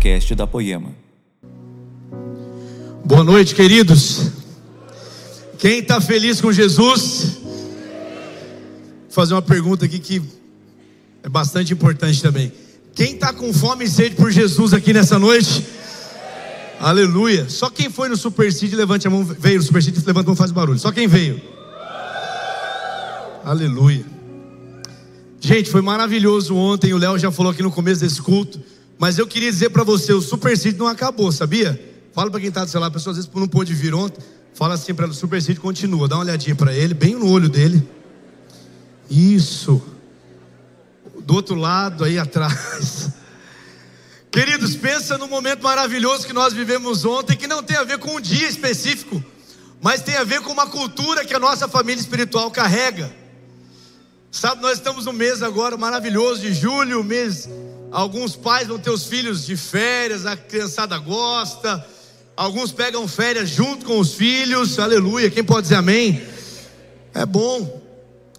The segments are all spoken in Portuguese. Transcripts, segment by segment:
podcast da Poema. Boa noite, queridos. Quem está feliz com Jesus? Vou fazer uma pergunta aqui que é bastante importante também. Quem está com fome e sede por Jesus aqui nessa noite? Aleluia. Só quem foi no Super City, levante a mão. Veio no Super City, levanta a mão, faz barulho. Só quem veio. Aleluia. Gente, foi maravilhoso ontem. O Léo já falou aqui no começo desse culto. Mas eu queria dizer para você: o Super City não acabou, sabia? Fala para quem está do lado, a pessoa às vezes não pôde vir ontem. Fala assim para ele: o Super City continua. Dá uma olhadinha para ele, bem no olho dele. Isso. Do outro lado, aí atrás. Queridos, pensa no momento maravilhoso que nós vivemos ontem, que não tem a ver com um dia específico, mas tem a ver com uma cultura que a nossa família espiritual carrega. Sabe, nós estamos no mês agora maravilhoso de julho, mês. Alguns pais vão ter os filhos de férias, a criançada gosta. Alguns pegam férias junto com os filhos, aleluia. Quem pode dizer amém? É bom.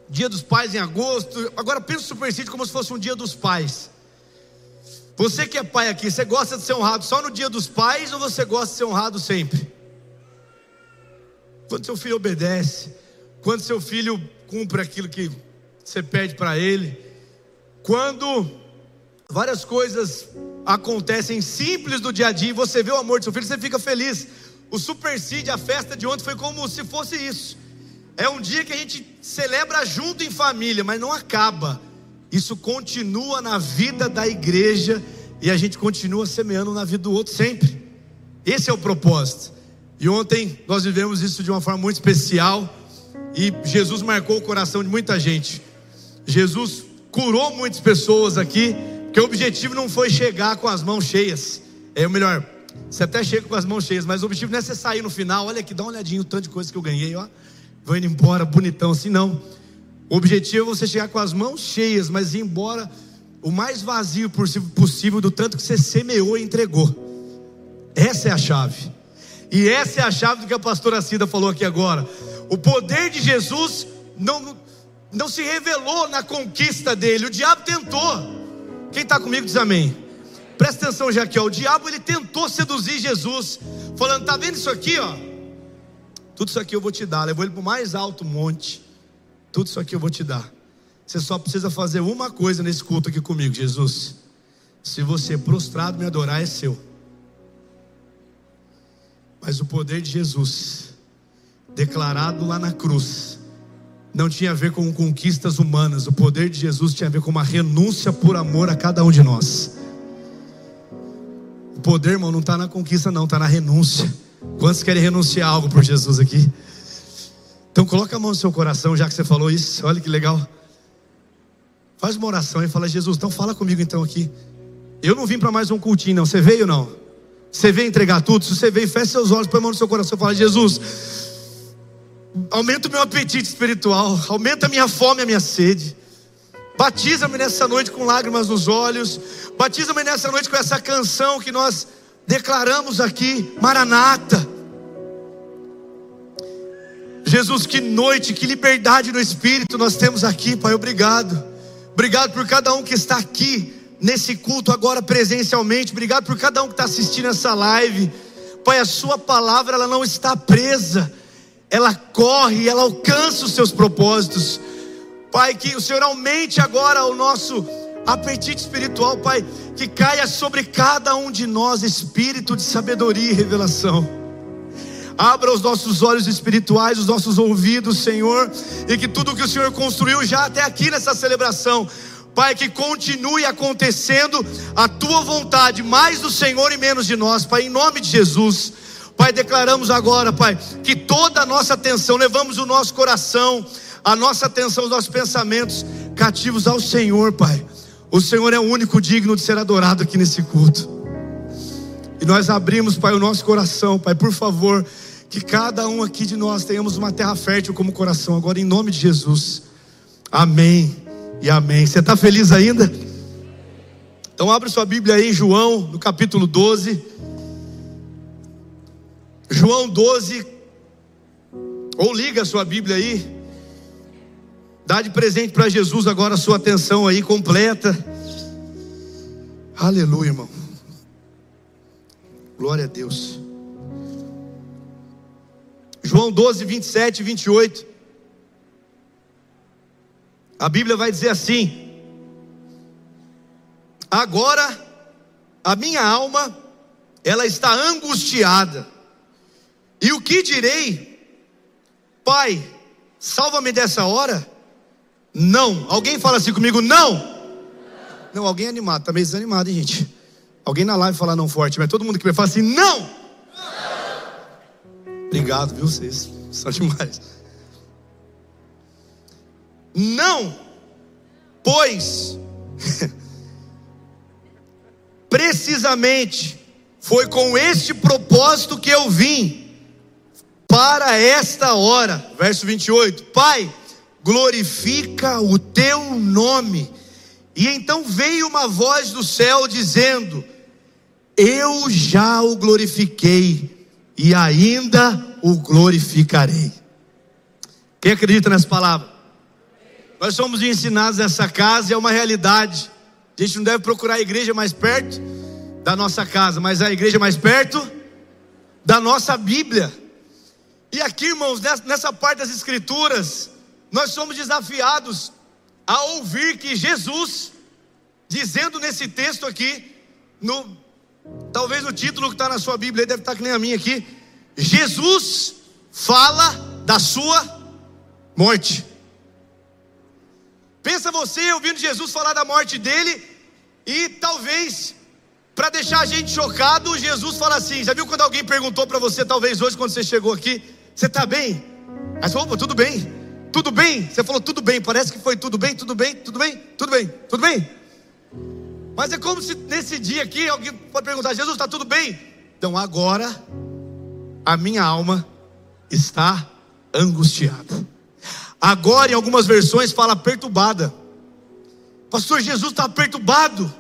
Dia dos pais em agosto. Agora pensa o Super City como se fosse um dia dos pais. Você que é pai aqui, você gosta de ser honrado só no dia dos pais ou você gosta de ser honrado sempre? Quando seu filho obedece, quando seu filho cumpre aquilo que você pede para ele, quando várias coisas acontecem simples do dia a dia e você vê o amor do seu filho, você fica feliz. O Super Seed, a festa de ontem foi como se fosse isso. É um dia que a gente celebra junto em família, mas não acaba. Isso continua na vida da igreja e a gente continua semeando na vida do outro sempre. Esse é o propósito. E ontem nós vivemos isso de uma forma muito especial e Jesus marcou o coração de muita gente. Jesus curou muitas pessoas aqui, porque o objetivo não foi chegar com as mãos cheias. É o melhor, você até chega com as mãos cheias, mas o objetivo não é você sair no final, olha aqui, dá uma olhadinha o tanto de coisa que eu ganhei, ó. Vou indo embora bonitão assim, não. O objetivo é você chegar com as mãos cheias, mas ir embora o mais vazio possível do tanto que você semeou e entregou. Essa é a chave. E essa é a chave do que a pastora Cida falou aqui agora. O poder de Jesus não, não se revelou na conquista dele. O diabo tentou. Quem está comigo diz amém. Presta atenção, Jaquel. O diabo ele tentou seduzir Jesus, falando: tá vendo isso aqui, ó? Tudo isso aqui eu vou te dar. Levou ele para o mais alto monte. Tudo isso aqui eu vou te dar. Você só precisa fazer uma coisa nesse culto aqui comigo, Jesus. Se você prostrado me adorar, é seu. Mas o poder de Jesus, declarado lá na cruz, não tinha a ver com conquistas humanas. O poder de Jesus tinha a ver com uma renúncia por amor a cada um de nós. O poder, irmão, não está na conquista, não, está na renúncia. Quantos querem renunciar algo por Jesus aqui? Então coloca a mão no seu coração, já que você falou isso. Olha que legal. Faz uma oração e fala, Jesus, então fala comigo então aqui. Eu não vim para mais um cultinho, não. Você veio não? Você veio entregar tudo? Se você veio, feche seus olhos, põe a mão no seu coração e fala, Jesus, aumenta o meu apetite espiritual, aumenta a minha fome, a minha sede. Batiza-me nessa noite com lágrimas nos olhos. Batiza-me nessa noite com essa canção que nós declaramos aqui, Maranata. Jesus, que noite, que liberdade no espírito nós temos aqui, Pai. Obrigado. Obrigado por cada um que está aqui nesse culto agora presencialmente. Obrigado por cada um que está assistindo essa live. Pai, a Sua palavra ela não está presa ela corre, ela alcança os seus propósitos. Pai, que o Senhor aumente agora o nosso apetite espiritual, Pai, que caia sobre cada um de nós espírito de sabedoria e revelação. Abra os nossos olhos espirituais, os nossos ouvidos, Senhor, e que tudo que o Senhor construiu já até aqui nessa celebração, Pai, que continue acontecendo a tua vontade, mais do Senhor e menos de nós, Pai, em nome de Jesus. Pai, declaramos agora, Pai, que toda a nossa atenção, levamos o nosso coração, a nossa atenção, os nossos pensamentos cativos ao Senhor, Pai. O Senhor é o único digno de ser adorado aqui nesse culto. E nós abrimos, Pai, o nosso coração, Pai, por favor, que cada um aqui de nós tenhamos uma terra fértil como coração, agora em nome de Jesus. Amém e amém. Você está feliz ainda? Então abre sua Bíblia aí em João, no capítulo 12. João 12, ou liga a sua Bíblia aí, dá de presente para Jesus agora a sua atenção aí completa. Aleluia, irmão. Glória a Deus. João 12, 27 e 28. A Bíblia vai dizer assim: Agora a minha alma, ela está angustiada. E o que direi? Pai, salva-me dessa hora? Não. Alguém fala assim comigo, não. Não, alguém animado, tá meio desanimado, hein, gente? Alguém na live fala não forte, mas todo mundo que me fala assim, não. não. Obrigado, viu vocês? São demais. Não, pois precisamente foi com este propósito que eu vim para esta hora. Verso 28. Pai, glorifica o teu nome. E então veio uma voz do céu dizendo: Eu já o glorifiquei e ainda o glorificarei. Quem acredita nessa palavra? Nós somos ensinados nessa casa e é uma realidade. A gente não deve procurar a igreja mais perto da nossa casa, mas a igreja mais perto da nossa Bíblia. E aqui, irmãos, nessa parte das Escrituras, nós somos desafiados a ouvir que Jesus, dizendo nesse texto aqui, no, talvez o título que está na sua Bíblia, deve estar que nem a minha aqui, Jesus fala da sua morte. Pensa você ouvindo Jesus falar da morte dele e talvez para deixar a gente chocado, Jesus fala assim: já viu quando alguém perguntou para você, talvez hoje, quando você chegou aqui, você está bem? Você falou, tudo bem, tudo bem. Você falou, tudo bem, parece que foi tudo bem, tudo bem, tudo bem, tudo bem, tudo bem. Mas é como se nesse dia aqui alguém pode perguntar: Jesus, está tudo bem? Então agora a minha alma está angustiada. Agora, em algumas versões, fala perturbada. Pastor Jesus está perturbado.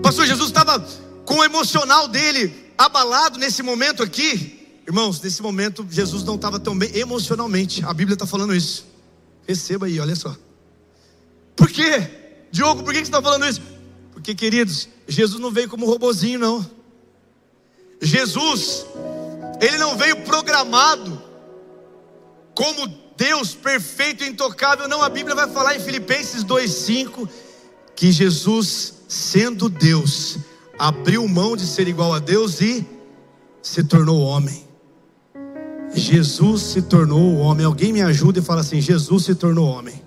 Pastor Jesus estava com o emocional dele abalado nesse momento aqui. Irmãos, nesse momento Jesus não estava tão bem emocionalmente. A Bíblia está falando isso. Receba aí, olha só. Por quê? Diogo, por que você está falando isso? Porque, queridos, Jesus não veio como robozinho, não. Jesus, ele não veio programado como Deus perfeito e intocável. Não, a Bíblia vai falar em Filipenses 2,5 que Jesus, sendo Deus, abriu mão de ser igual a Deus e se tornou homem. Jesus se tornou homem. Alguém me ajuda e fala assim: Jesus se tornou homem.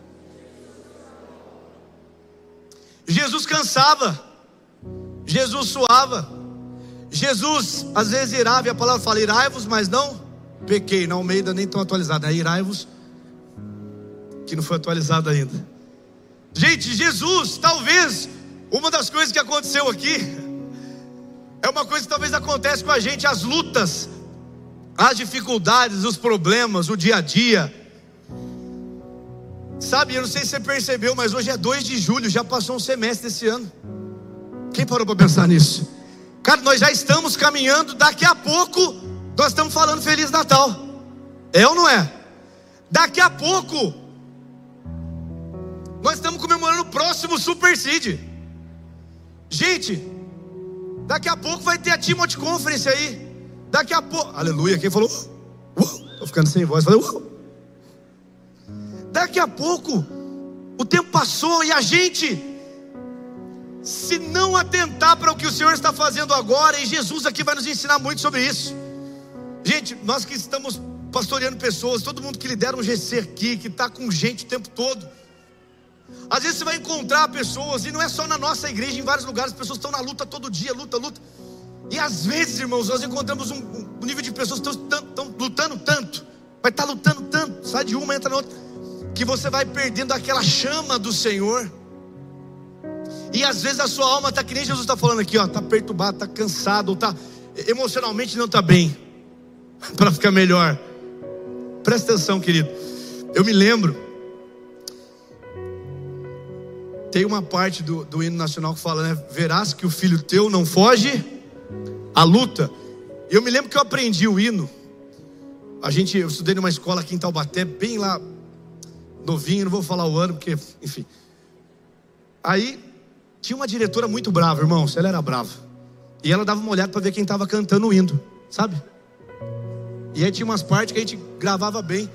Jesus cansava, Jesus suava, Jesus às vezes irava, e a palavra fala: irai-vos, mas não pequei. Na Almeida nem tão atualizada, é irai-vos que não foi atualizado ainda. Gente, Jesus, talvez uma das coisas que aconteceu aqui é uma coisa que talvez acontece com a gente, as lutas, as dificuldades, os problemas, o dia a dia. Sabe, eu não sei se você percebeu, mas hoje é 2 de julho, já passou um semestre desse ano. Quem parou para pensar nisso? Cara, nós já estamos caminhando, daqui a pouco nós estamos falando Feliz Natal. É ou não é? Daqui a pouco nós estamos comemorando o próximo Super Seed. Gente, daqui a pouco vai ter a Timothy Conference aí. Daqui a pouco, aleluia, quem falou? Estou ficando sem voz, falei, Daqui a pouco, o tempo passou e a gente, se não atentar para o que o Senhor está fazendo agora, e Jesus aqui vai nos ensinar muito sobre isso. Gente, nós que estamos pastoreando pessoas, todo mundo que lidera um GC aqui, que está com gente o tempo todo, às vezes você vai encontrar pessoas, e não é só na nossa igreja, em vários lugares, as pessoas estão na luta todo dia, luta, luta. E às vezes, irmãos, nós encontramos um, nível de pessoas que estão, lutando tanto, vai estar lutando tanto, sai de uma, entra na outra, que você vai perdendo aquela chama do Senhor. E às vezes a sua alma está que nem Jesus está falando aqui, ó, está perturbado, está cansado, está emocionalmente não está bem, para ficar melhor. Presta atenção, querido. Eu me lembro tem uma parte do, do hino nacional que fala, né? Verás que o filho teu não foge à luta. Eu me lembro que eu aprendi o hino. A gente, eu estudei numa escola aqui em Taubaté, bem lá, novinho, não vou falar o ano, porque, enfim. Aí, tinha uma diretora muito brava, irmãos, ela era brava. E ela dava uma olhada para ver quem estava cantando o hino, sabe? E aí tinha umas partes que a gente gravava bem.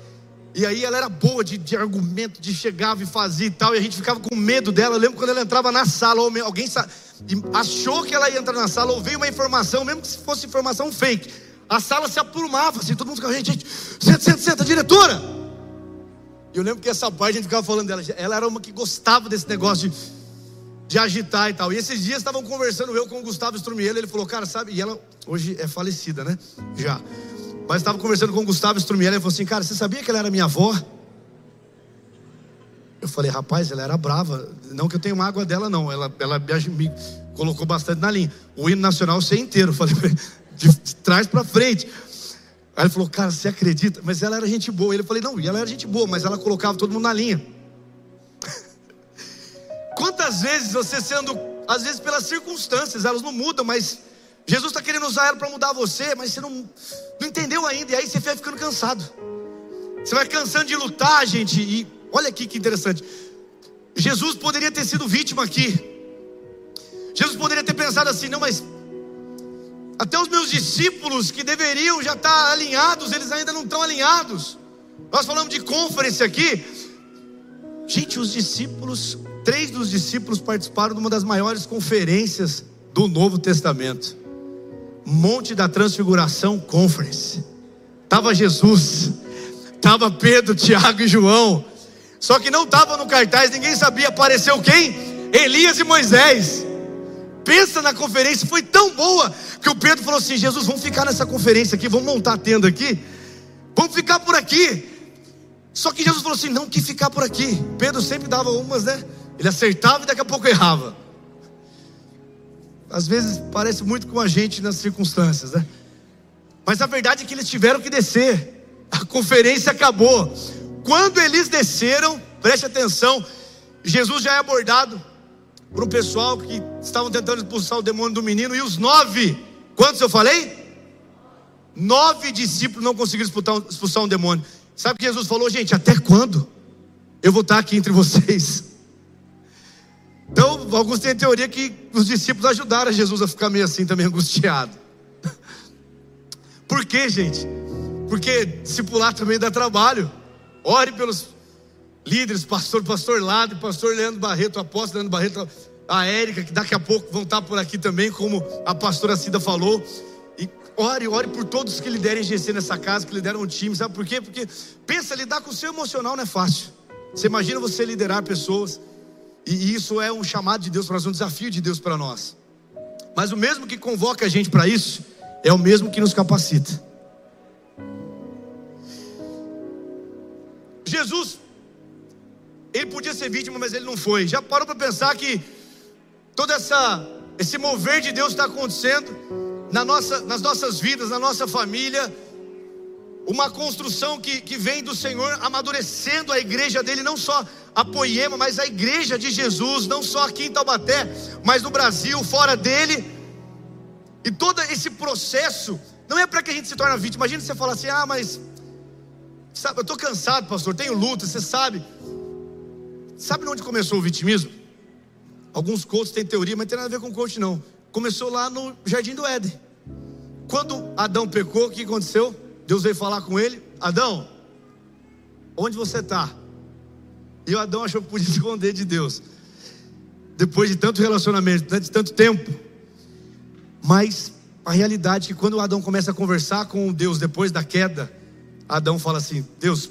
E aí ela era boa de, de argumento, de chegava e fazia e tal, e a gente ficava com medo dela. Eu lembro quando ela entrava na sala, ou alguém achou que ela ia entrar na sala, ou veio uma informação, mesmo que fosse informação fake. A sala se apurmava, assim, todo mundo ficava, gente, gente, senta, senta, senta, diretora. E eu lembro que essa parte a gente ficava falando dela, ela era uma que gostava desse negócio de, de agitar e tal. E esses dias estavam conversando eu com o Gustavo Strumiello, ele falou, cara, sabe, e ela hoje é falecida, né? Já. Mas estava conversando com o Gustavo Strumiello, ele falou assim, cara, você sabia que ela era minha avó? Eu falei, rapaz, ela era brava. Não que eu tenha mágoa dela, não. Ela, ela me colocou bastante na linha. O hino nacional sei inteiro. Eu falei, de, trás para frente. Aí ele falou, cara, você acredita? Mas ela era gente boa. Ele falei, não, e ela era gente boa, mas ela colocava todo mundo na linha. Quantas vezes você sendo, às vezes pelas circunstâncias, elas não mudam, mas Jesus está querendo usar ela para mudar você, mas você não, não entendeu ainda, e aí você vai ficando cansado. Você vai cansando de lutar, gente, e olha aqui que interessante. Jesus poderia ter sido vítima aqui. Jesus poderia ter pensado assim, não, mas até os meus discípulos que deveriam já estar alinhados, eles ainda não estão alinhados. Nós falamos de conferência aqui. Gente, os discípulos, três dos discípulos participaram de uma das maiores conferências do Novo Testamento. Monte da Transfiguração Conference. Tava Jesus, tava Pedro, Tiago e João. Só que não estava no cartaz, ninguém sabia. Apareceu quem? Elias e Moisés. Pensa na conferência, foi tão boa que o Pedro falou assim: Jesus, vamos ficar nessa conferência aqui, vamos montar a tenda aqui, vamos ficar por aqui. Só que Jesus falou assim: não, que ficar por aqui. Pedro sempre dava umas, né? Ele acertava e daqui a pouco errava. Às vezes parece muito com a gente nas circunstâncias, né? Mas a verdade é que eles tiveram que descer. A conferência acabou. Quando eles desceram, preste atenção, Jesus já é abordado por um pessoal que estavam tentando expulsar o demônio do menino, e os nove, quantos eu falei? Nove discípulos não conseguiram expulsar um demônio. Sabe o que Jesus falou, gente? Até quando eu vou estar aqui entre vocês? Então, alguns têm a teoria que os discípulos ajudaram Jesus a ficar meio assim também angustiado. Por quê, gente? Porque discipular também dá trabalho. Ore pelos líderes, pastor, pastor Lado, pastor Leandro Barreto, apóstolo Leandro Barreto, a Érica, que daqui a pouco vão estar por aqui também, como a pastora Cida falou. E ore, ore por todos que liderem GC nessa casa, que lideram um time, sabe por quê? Porque pensa, lidar com o seu emocional não é fácil. Você imagina você liderar pessoas, e isso é um chamado de Deus para nós, um desafio de Deus para nós. Mas o mesmo que convoca a gente para isso, é o mesmo que nos capacita. Jesus ele podia ser vítima, mas ele não foi. Já parou para pensar que todo essa, esse mover de Deus está acontecendo na nossa, nas nossas vidas, na nossa família. Uma construção que, que vem do Senhor amadurecendo a igreja dele, não só a Poema, mas a igreja de Jesus, não só aqui em Taubaté, mas no Brasil, fora dele. E todo esse processo não é para que a gente se torne vítima. Imagina você falar assim: ah, mas sabe, eu estou cansado, pastor, tenho luta, você sabe. Sabe onde começou o vitimismo? Alguns coaches têm teoria, mas não tem nada a ver com coach, não. Começou lá no Jardim do Éden. Quando Adão pecou, o que aconteceu? Deus veio falar com ele: Adão, onde você está? E o Adão achou que podia esconder de Deus. Depois de tanto relacionamento, de tanto tempo. Mas a realidade é que quando Adão começa a conversar com Deus depois da queda, Adão fala assim: Deus,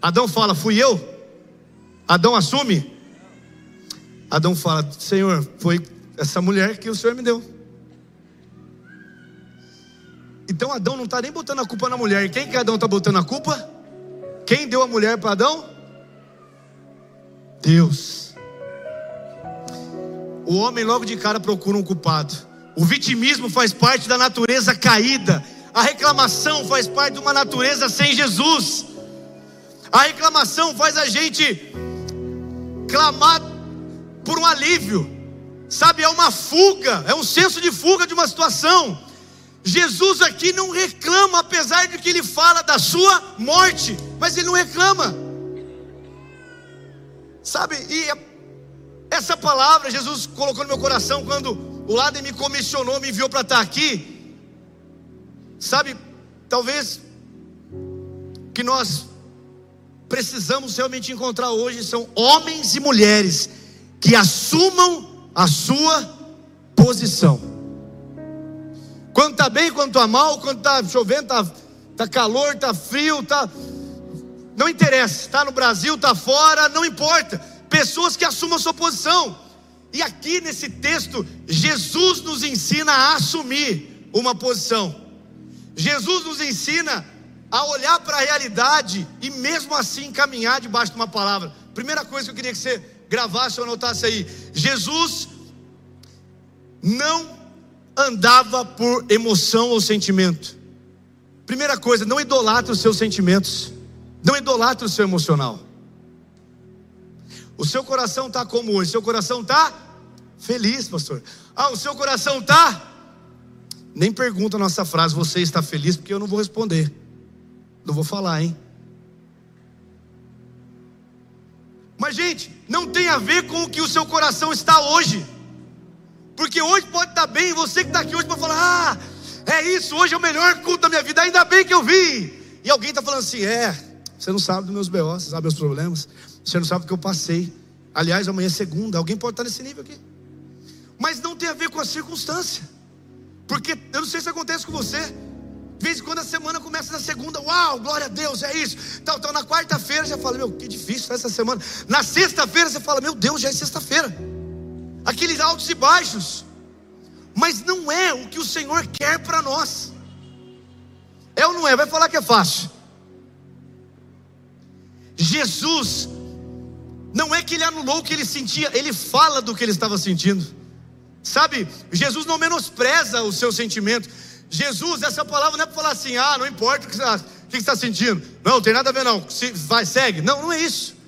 Adão fala, fui eu? Adão assume? Adão fala: Senhor, foi essa mulher que o Senhor me deu. Então Adão não está nem botando a culpa na mulher. Quem que Adão está botando a culpa? Quem deu a mulher para Adão? Deus. O homem logo de cara procura um culpado. O vitimismo faz parte da natureza caída. A reclamação faz parte de uma natureza sem Jesus. A reclamação faz a gente clamar por um alívio, sabe? É uma fuga, é um senso de fuga de uma situação. Jesus aqui não reclama, apesar de que ele fala da sua morte, mas ele não reclama, sabe? E essa palavra Jesus colocou no meu coração quando o Laden me comissionou, me enviou para estar aqui. Sabe, talvez que nós precisamos realmente encontrar hoje são homens e mulheres que assumam a sua posição. Quando está bem, quando está mal, quando está chovendo, está tá calor, está frio, tá não interessa, está no Brasil, está fora, não importa. Pessoas que assumam a sua posição. E aqui nesse texto, Jesus nos ensina a assumir uma posição. Jesus nos ensina a olhar para a realidade e mesmo assim caminhar debaixo de uma palavra. Primeira coisa que eu queria que você gravasse ou anotasse aí: Jesus não andava por emoção ou sentimento. Primeira coisa, não idolatre os seus sentimentos, não idolatre o seu emocional. O seu coração está como hoje? Seu coração está feliz, pastor. Ah, o seu coração está. Nem pergunta a nossa frase, você está feliz, porque eu não vou responder. Não vou falar, hein? Mas, gente, não tem a ver com o que o seu coração está hoje. Porque hoje pode estar bem, você que está aqui hoje pode falar: Ah, é isso, hoje é o melhor culto da minha vida, ainda bem que eu vi. E alguém está falando assim: É, você não sabe dos meus B.O., você sabe meus problemas, você não sabe o que eu passei. Aliás, amanhã é segunda, alguém pode estar nesse nível aqui. Mas não tem a ver com a circunstância. Porque eu não sei se acontece com você. De vez em quando a semana começa na segunda, uau, glória a Deus, é isso. Então, então na quarta-feira já fala, meu, que difícil essa semana. Na sexta-feira você fala, meu Deus, já é sexta-feira. Aqueles altos e baixos. Mas não é o que o Senhor quer para nós. É ou não é? Vai falar que é fácil. Jesus, não é que ele anulou o que ele sentia, ele fala do que ele estava sentindo. Sabe, Jesus não menospreza o seu sentimento. Jesus, essa palavra não é para falar assim, ah, não importa o que você está sentindo. Não, tem nada a ver, não. Se, vai, segue. Não, não é isso.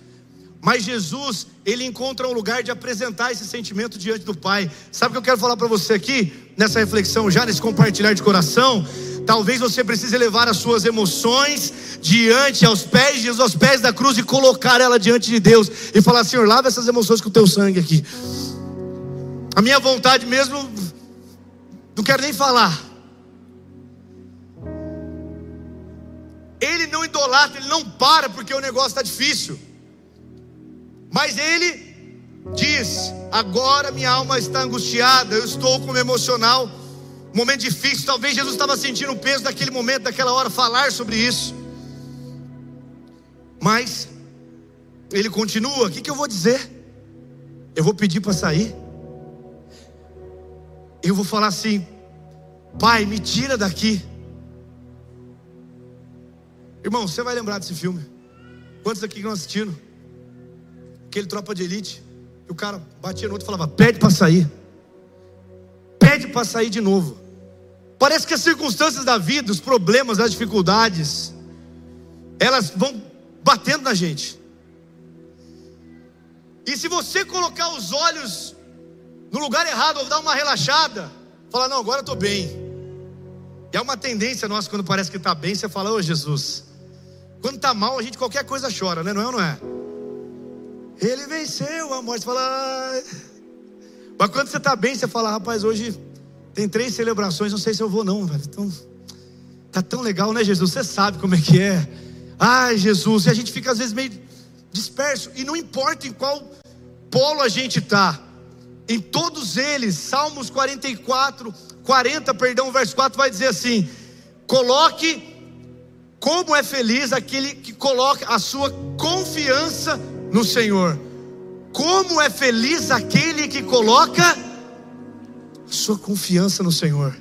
Mas Jesus, ele encontra um lugar de apresentar esse sentimento diante do Pai. Sabe o que eu quero falar para você aqui, nessa reflexão, já nesse compartilhar de coração? Talvez você precise levar as suas emoções diante, aos pés de Jesus, aos pés da cruz e colocar ela diante de Deus e falar: Senhor, lava essas emoções com o teu sangue aqui. A minha vontade mesmo, não quero nem falar. Ele não idolatra, ele não para porque o negócio está difícil. Mas ele diz: agora minha alma está angustiada, eu estou com o emocional, momento difícil. Talvez Jesus estava sentindo o peso daquele momento, daquela hora, falar sobre isso. Mas ele continua: o que, que eu vou dizer? Eu vou pedir para sair. Eu vou falar assim: Pai, me tira daqui. Irmão, você vai lembrar desse filme? Quantos aqui que não assistiram? Aquele tropa de elite, o cara batia no outro e falava: pede para sair, pede para sair de novo. Parece que as circunstâncias da vida, os problemas, as dificuldades, elas vão batendo na gente. E se você colocar os olhos no lugar errado, ou dar uma relaxada, falar: Não, agora estou bem. E é uma tendência nossa, quando parece que está bem, você fala: Ô oh, Jesus. Quando está mal, a gente qualquer coisa chora, né? Não é ou não é? Ele venceu a morte. Você fala, ah. mas quando você está bem, você fala, rapaz, hoje tem três celebrações, não sei se eu vou não. Então, tá tão legal, né, Jesus? Você sabe como é que é. Ai, Jesus, e a gente fica às vezes meio disperso, e não importa em qual polo a gente está, em todos eles, Salmos 44, 40, perdão, verso 4 vai dizer assim: coloque como é feliz aquele que coloca a sua confiança no Senhor. Como é feliz aquele que coloca sua confiança no Senhor.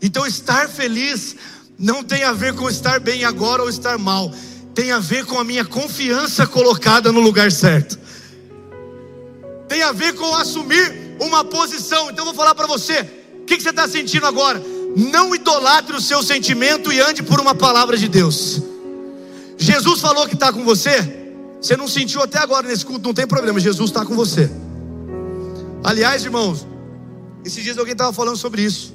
Então, estar feliz não tem a ver com estar bem agora ou estar mal, tem a ver com a minha confiança colocada no lugar certo, tem a ver com assumir uma posição. Então, vou falar para você: o que, que você está sentindo agora? Não idolatre o seu sentimento e ande por uma palavra de Deus. Jesus falou que está com você. Você não sentiu até agora nesse culto, não tem problema, Jesus está com você. Aliás, irmãos, esses dias alguém estava falando sobre isso.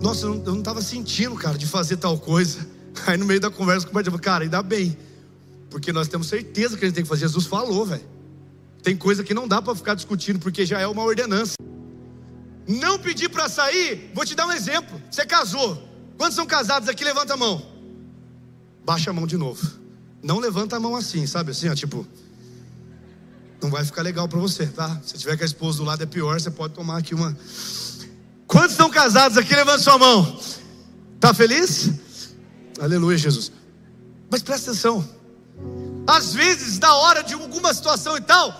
Nossa, eu não estava sentindo, cara, de fazer tal coisa. Aí no meio da conversa com o pai, cara, ainda bem, porque nós temos certeza que a gente tem que fazer. Jesus falou, velho. Tem coisa que não dá para ficar discutindo, porque já é uma ordenança. Não pedir para sair, vou te dar um exemplo. Você casou. Quantos são casados aqui? Levanta a mão. Baixa a mão de novo. Não levanta a mão assim, sabe assim, ó, tipo. Não vai ficar legal para você, tá? Se tiver com a esposa do lado é pior, você pode tomar aqui uma. Quantos estão casados aqui? Levanta sua mão. Tá feliz? Aleluia, Jesus. Mas presta atenção. Às vezes, na hora de alguma situação e tal,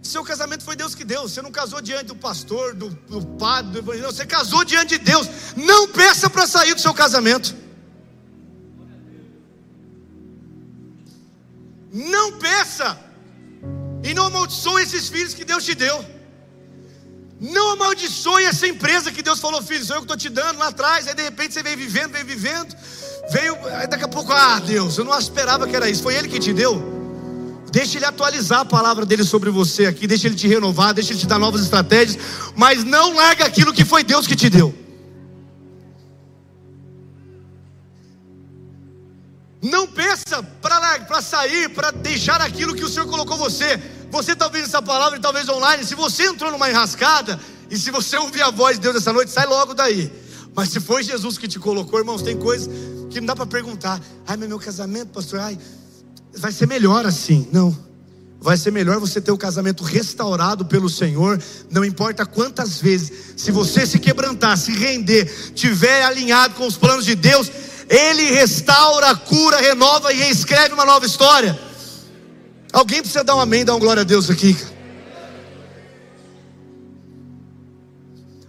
seu casamento foi Deus que deu. Você não casou diante do pastor, do, do padre, do evangelho. Você casou diante de Deus. Não peça para sair do seu casamento. Não peça. E não amaldiçoe esses filhos que Deus te deu. Não amaldiçoe essa empresa que Deus falou, filho, sou eu que estou te dando lá atrás. Aí de repente você vem vivendo, vem vivendo. Veio, aí daqui a pouco, ah, Deus, eu não esperava que era isso. Foi Ele que te deu. Deixa Ele atualizar a palavra dele sobre você aqui. Deixa Ele te renovar, deixa Ele te dar novas estratégias. Mas não larga aquilo que foi Deus que te deu. Não peça para sair, para deixar aquilo que o Senhor colocou você. Você está ouvindo essa palavra e talvez online. Se você entrou numa enrascada, e se você ouvir a voz de Deus essa noite, sai logo daí. Mas se foi Jesus que te colocou, irmãos, tem coisas que não dá para perguntar. Ai, meu casamento, pastor, ai, vai ser melhor assim. Não. Vai ser melhor você ter o casamento restaurado pelo Senhor, não importa quantas vezes, se você se quebrantar, se render, tiver alinhado com os planos de Deus, ele restaura, cura, renova e reescreve uma nova história. Alguém precisa dar um amém, dar um glória a Deus aqui.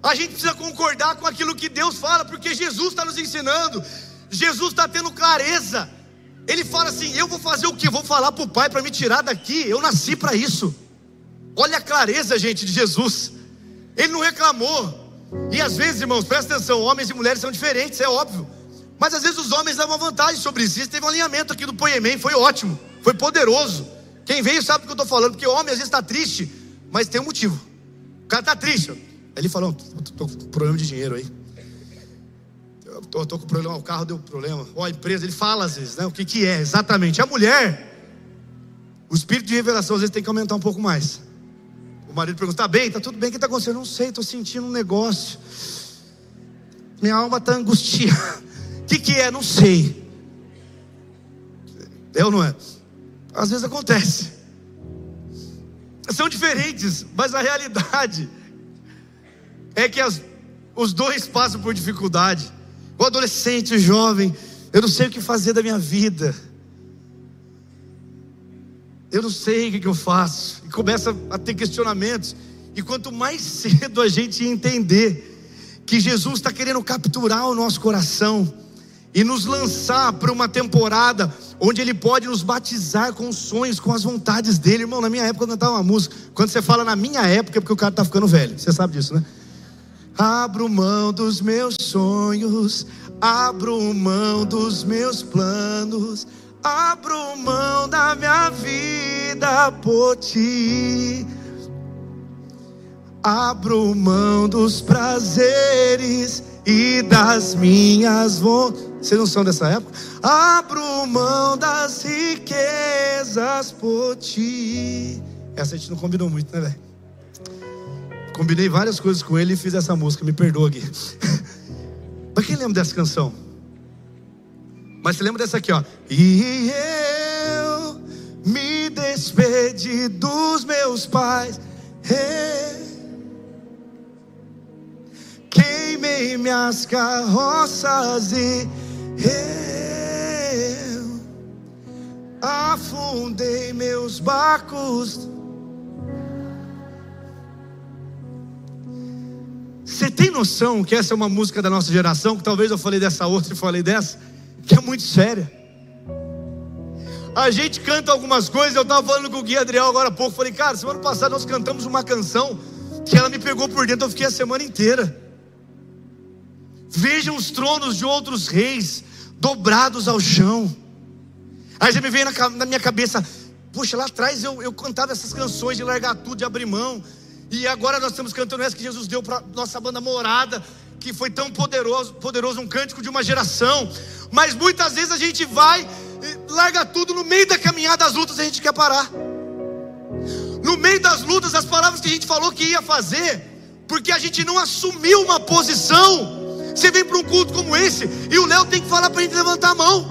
A gente precisa concordar com aquilo que Deus fala, porque Jesus está nos ensinando, Jesus está tendo clareza. Ele fala assim: Eu vou fazer o que? Vou falar para o Pai para me tirar daqui. Eu nasci para isso. Olha a clareza, gente, de Jesus. Ele não reclamou. E às vezes, irmãos, presta atenção: homens e mulheres são diferentes, é óbvio. Mas às vezes os homens davam vantagem sobre isso. Teve um alinhamento aqui do Poemem, foi ótimo, foi poderoso. Quem veio sabe do que eu estou falando, porque o homem às vezes está triste, mas tem um motivo. O cara está triste. Ele falou: estou com problema de dinheiro aí. Estou com problema, o carro deu problema. Ou a empresa, ele fala às vezes, né? O que, que é exatamente? A mulher, o espírito de revelação às vezes tem que aumentar um pouco mais. O marido pergunta: está bem? Está tudo bem? O que está acontecendo? Não sei, estou sentindo um negócio. Minha alma está angustiada. O que, que é? Não sei. É ou não é? Às vezes acontece. São diferentes, mas a realidade é que as, os dois passam por dificuldade. O adolescente, o jovem, eu não sei o que fazer da minha vida. Eu não sei o que, que eu faço. E começa a ter questionamentos. E quanto mais cedo a gente entender que Jesus está querendo capturar o nosso coração, e nos lançar para uma temporada onde Ele pode nos batizar com os sonhos, com as vontades dele. Irmão, na minha época eu cantava uma música. Quando você fala na minha época, é porque o cara está ficando velho. Você sabe disso, né? Abro mão dos meus sonhos, abro mão dos meus planos, abro mão da minha vida por ti. Abro mão dos prazeres e das minhas vontades vocês não são dessa época? Abro mão das riquezas por ti. Essa a gente não combinou muito, né, velho? Combinei várias coisas com ele e fiz essa música, me perdoa aqui. Mas quem lembra dessa canção? Mas você lembra dessa aqui, ó. E eu me despedi dos meus pais. Queimei minhas carroças e eu afundei meus barcos. Você tem noção que essa é uma música da nossa geração? Que talvez eu falei dessa outra e falei dessa, que é muito séria. A gente canta algumas coisas, eu estava falando com o Gui Adriel agora há pouco. Falei, cara, semana passada nós cantamos uma canção que ela me pegou por dentro, eu fiquei a semana inteira. Vejam os tronos de outros reis dobrados ao chão. Aí já me veio na, na minha cabeça, puxa, lá atrás eu, eu cantava essas canções de largar tudo, de abrir mão. E agora nós estamos cantando essa que Jesus deu para nossa banda morada, que foi tão poderoso, poderoso, um cântico de uma geração. Mas muitas vezes a gente vai, larga tudo no meio da caminhada das lutas, a gente quer parar. no meio das lutas, as palavras que a gente falou que ia fazer, porque a gente não assumiu uma posição. Você vem para um culto como esse e o Léo tem que falar para a gente levantar a mão,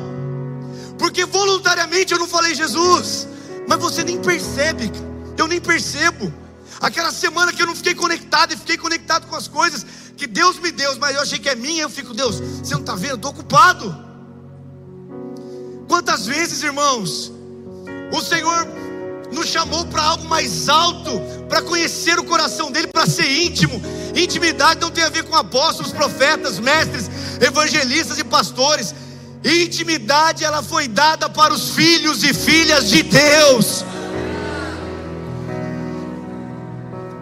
porque voluntariamente eu não falei Jesus, mas você nem percebe, eu nem percebo. Aquela semana que eu não fiquei conectado e fiquei conectado com as coisas que Deus me deu, mas eu achei que é minha, eu fico, Deus, você não está vendo? Eu estou ocupado. Quantas vezes, irmãos, o Senhor nos chamou para algo mais alto, para conhecer o coração dele, para ser íntimo. Intimidade não tem a ver com apóstolos, profetas, mestres, evangelistas e pastores. Intimidade ela foi dada para os filhos e filhas de Deus.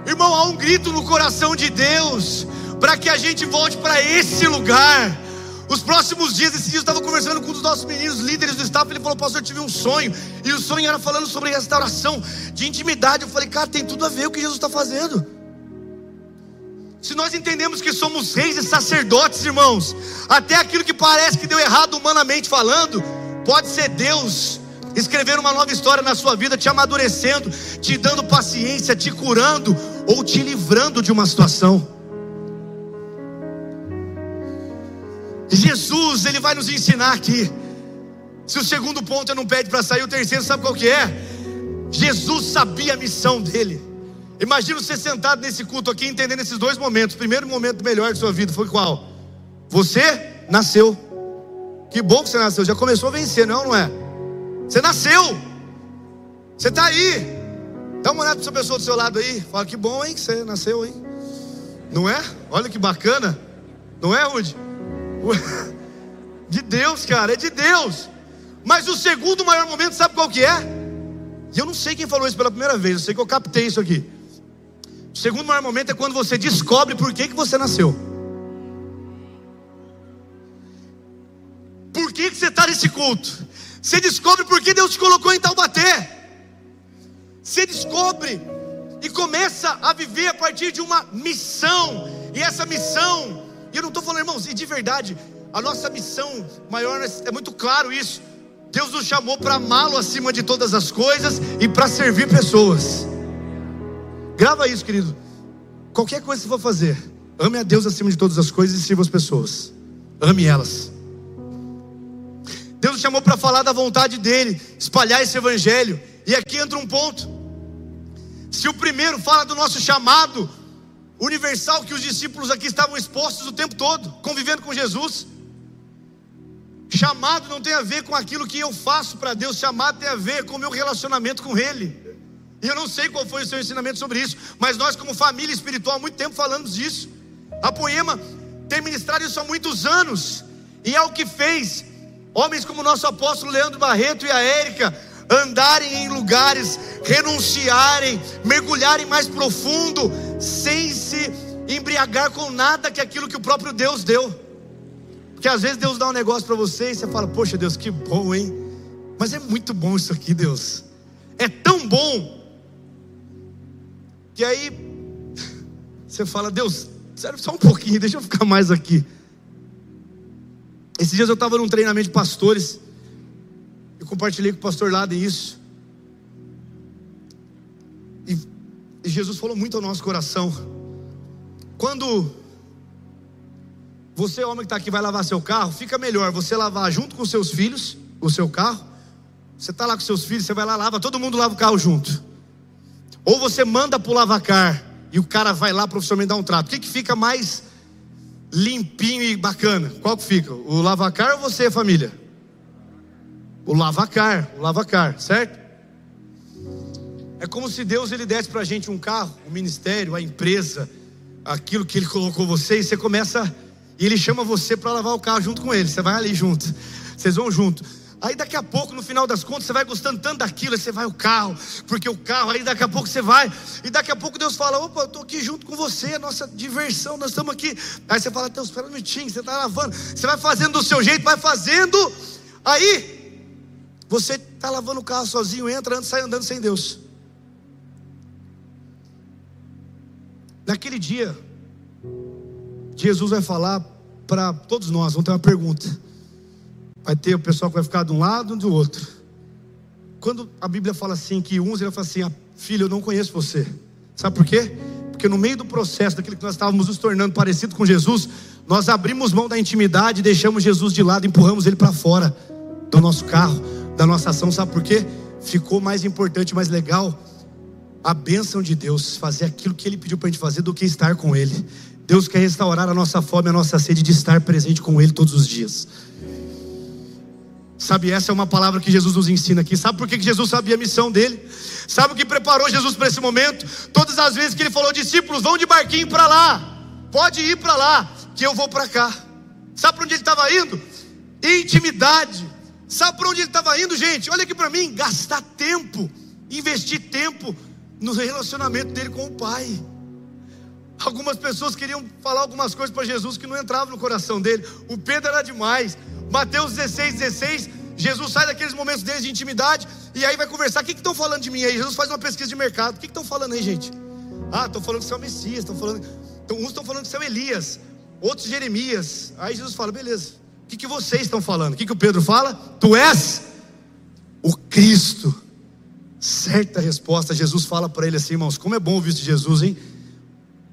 Irmão, há um grito no coração de Deus para que a gente volte para esse lugar. Os próximos dias, esse dia eu estava conversando com um dos nossos meninos, líderes do staff, ele falou, pastor, eu tive um sonho, e o sonho era falando sobre restauração, de intimidade. Eu falei, cara, tem tudo a ver o que Jesus está fazendo. Se nós entendemos que somos reis e sacerdotes, irmãos, até aquilo que parece que deu errado humanamente falando, pode ser Deus escrever uma nova história na sua vida, te amadurecendo, te dando paciência, te curando ou te livrando de uma situação. Jesus, ele vai nos ensinar aqui. Se o segundo ponto eu não pede para sair, o terceiro sabe qual que é? Jesus sabia a missão dele. Imagina você sentado nesse culto aqui, entendendo esses dois momentos. O primeiro momento melhor de sua vida foi qual? Você nasceu. Que bom que você nasceu, já começou a vencer, não, não é? Você nasceu. Você está aí. Dá uma olhada para essa pessoa do seu lado aí. Fala que bom, hein? Que você nasceu, hein? Não é? Olha que bacana. Não é, Rude? De Deus, cara, é de Deus. Mas o segundo maior momento, sabe qual que é? E eu não sei quem falou isso pela primeira vez, eu sei que eu captei isso aqui. O segundo maior momento é quando você descobre por que, que você nasceu. Por que, que você está nesse culto? Você descobre por que Deus te colocou em Taubaté. Você descobre e começa a viver a partir de uma missão. E essa missão e eu não estou falando, irmãos, e de verdade, a nossa missão maior é muito claro isso. Deus nos chamou para amá-lo acima de todas as coisas e para servir pessoas. Grava isso, querido. Qualquer coisa que você for fazer, ame a Deus acima de todas as coisas e sirva as pessoas. Ame elas. Deus nos chamou para falar da vontade dele, espalhar esse evangelho. E aqui entra um ponto. Se o primeiro fala do nosso chamado, universal que os discípulos aqui estavam expostos o tempo todo, convivendo com Jesus. Chamado não tem a ver com aquilo que eu faço para Deus, chamado tem a ver com o meu relacionamento com Ele. E eu não sei qual foi o seu ensinamento sobre isso, mas nós, como família espiritual, há muito tempo falamos disso. A Poema tem ministrado isso há muitos anos, e é o que fez homens como o nosso apóstolo Leandro Barreto e a Érica andarem em lugares, renunciarem, mergulharem mais profundo, sem se embriagar com nada que aquilo que o próprio Deus deu. Porque às vezes Deus dá um negócio para você e você fala: Poxa, Deus, que bom, hein? Mas é muito bom isso aqui, Deus. É tão bom. Que aí você fala: Deus, sério, só um pouquinho, deixa eu ficar mais aqui. Esses dias eu estava num treinamento de pastores. Eu compartilhei com o pastor Laden isso. E, e Jesus falou muito ao nosso coração. Quando você, homem que está aqui, vai lavar seu carro, fica melhor você lavar junto com seus filhos o seu carro. Você está lá com seus filhos, você vai lá, lava, todo mundo lava o carro junto. Ou você manda para o lavacar e o cara vai lá profissionalmente dar um trato. O que, que fica mais limpinho e bacana? Qual que fica? O lavacar ou você, família? O lavacar, o lavacar, certo? É como se Deus ele desse para a gente um carro, um ministério, a empresa, aquilo que Ele colocou você, e você começa, e Ele chama você para lavar o carro junto com Ele. Você vai ali junto, vocês vão junto. Aí daqui a pouco, no final das contas, você vai gostando tanto daquilo, aí você vai o carro, porque o carro, aí daqui a pouco você vai, e daqui a pouco Deus fala: opa, eu estou aqui junto com você, nossa diversão, nós estamos aqui. Aí você fala: Deus, espera um minutinho, você está lavando, você vai fazendo do seu jeito, vai fazendo, aí você está lavando o carro sozinho, entra, anda, sai andando sem Deus. Naquele dia, Jesus vai falar para todos nós, vamos ter uma pergunta. Vai ter o pessoal que vai ficar de um lado e do outro. quando a Bíblia fala assim, que uns ele fala assim, ah, filho, eu não conheço você. Sabe por quê? Porque no meio do processo, daquilo que nós estávamos nos tornando parecido com Jesus, nós abrimos mão da intimidade, deixamos Jesus de lado, empurramos ele para fora do nosso carro, da nossa ação. Sabe por quê? Ficou mais importante, mais legal a bênção de Deus, fazer aquilo que Ele pediu para a gente fazer, do que estar com Ele. Deus quer restaurar a nossa fome, a nossa sede de estar presente com Ele todos os dias. Sabe, essa é uma palavra que Jesus nos ensina aqui. Sabe por que Jesus sabia a missão dele? Sabe o que preparou Jesus para esse momento? Todas as vezes que ele falou, discípulos, vão de barquinho para lá, pode ir para lá, que eu vou para cá. Sabe para onde ele estava indo? Intimidade. Sabe para onde ele estava indo, gente? Olha aqui para mim: gastar tempo, investir tempo no relacionamento dele com o Pai. Algumas pessoas queriam falar algumas coisas para Jesus que não entravam no coração dele. O Pedro era demais. Mateus 16, 16. Jesus sai daqueles momentos deles de intimidade e aí vai conversar. O que estão falando de mim aí? Jesus faz uma pesquisa de mercado. O que estão falando aí, gente? Ah, estão falando que você é o Messias. Estão falando. Então, uns estão falando que você é o Elias, outros Jeremias. Aí Jesus fala: beleza. Que, que vocês estão falando? O que, que o Pedro fala? Tu és o Cristo. Certa resposta, Jesus fala para ele assim, irmãos: como é bom ouvir de Jesus, hein?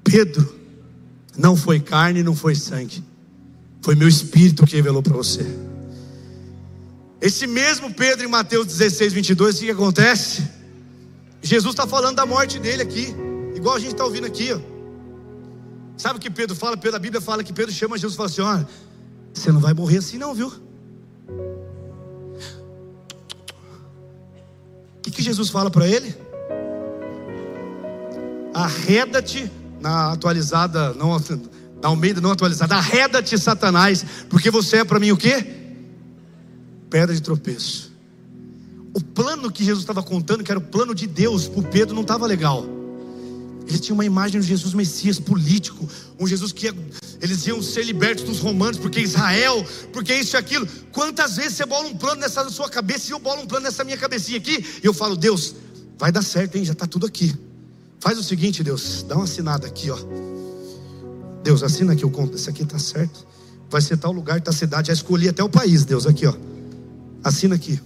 Pedro, não foi carne, não foi sangue, foi meu espírito que revelou para você. Esse mesmo Pedro, em Mateus 16, 22, o que, que acontece? Jesus está falando da morte dele aqui, igual a gente está ouvindo aqui, ó. Sabe o que Pedro fala? Pela Bíblia fala que Pedro chama Jesus e fala assim: olha, você não vai morrer assim, não, viu? O que, que Jesus fala para ele? Arreda-te na atualizada, não, na Almeida não atualizada, arreda-te, Satanás, porque você é para mim o quê? Pedra de tropeço. O plano que Jesus estava contando, que era o plano de Deus, para Pedro não estava legal. Ele tinha uma imagem de Jesus Messias político, um Jesus que ia, eles iam ser libertos dos romanos, porque Israel, porque isso e aquilo. Quantas vezes você bola um plano nessa sua cabeça e eu bolo um plano nessa minha cabecinha aqui, e eu falo, Deus, vai dar certo, hein? Já está tudo aqui. Faz o seguinte, Deus, dá uma assinada aqui, ó. Deus, assina aqui o conto. Esse aqui está certo. Vai ser tal lugar, tal cidade. Já escolhi até o país, Deus, aqui, ó. Assina aqui.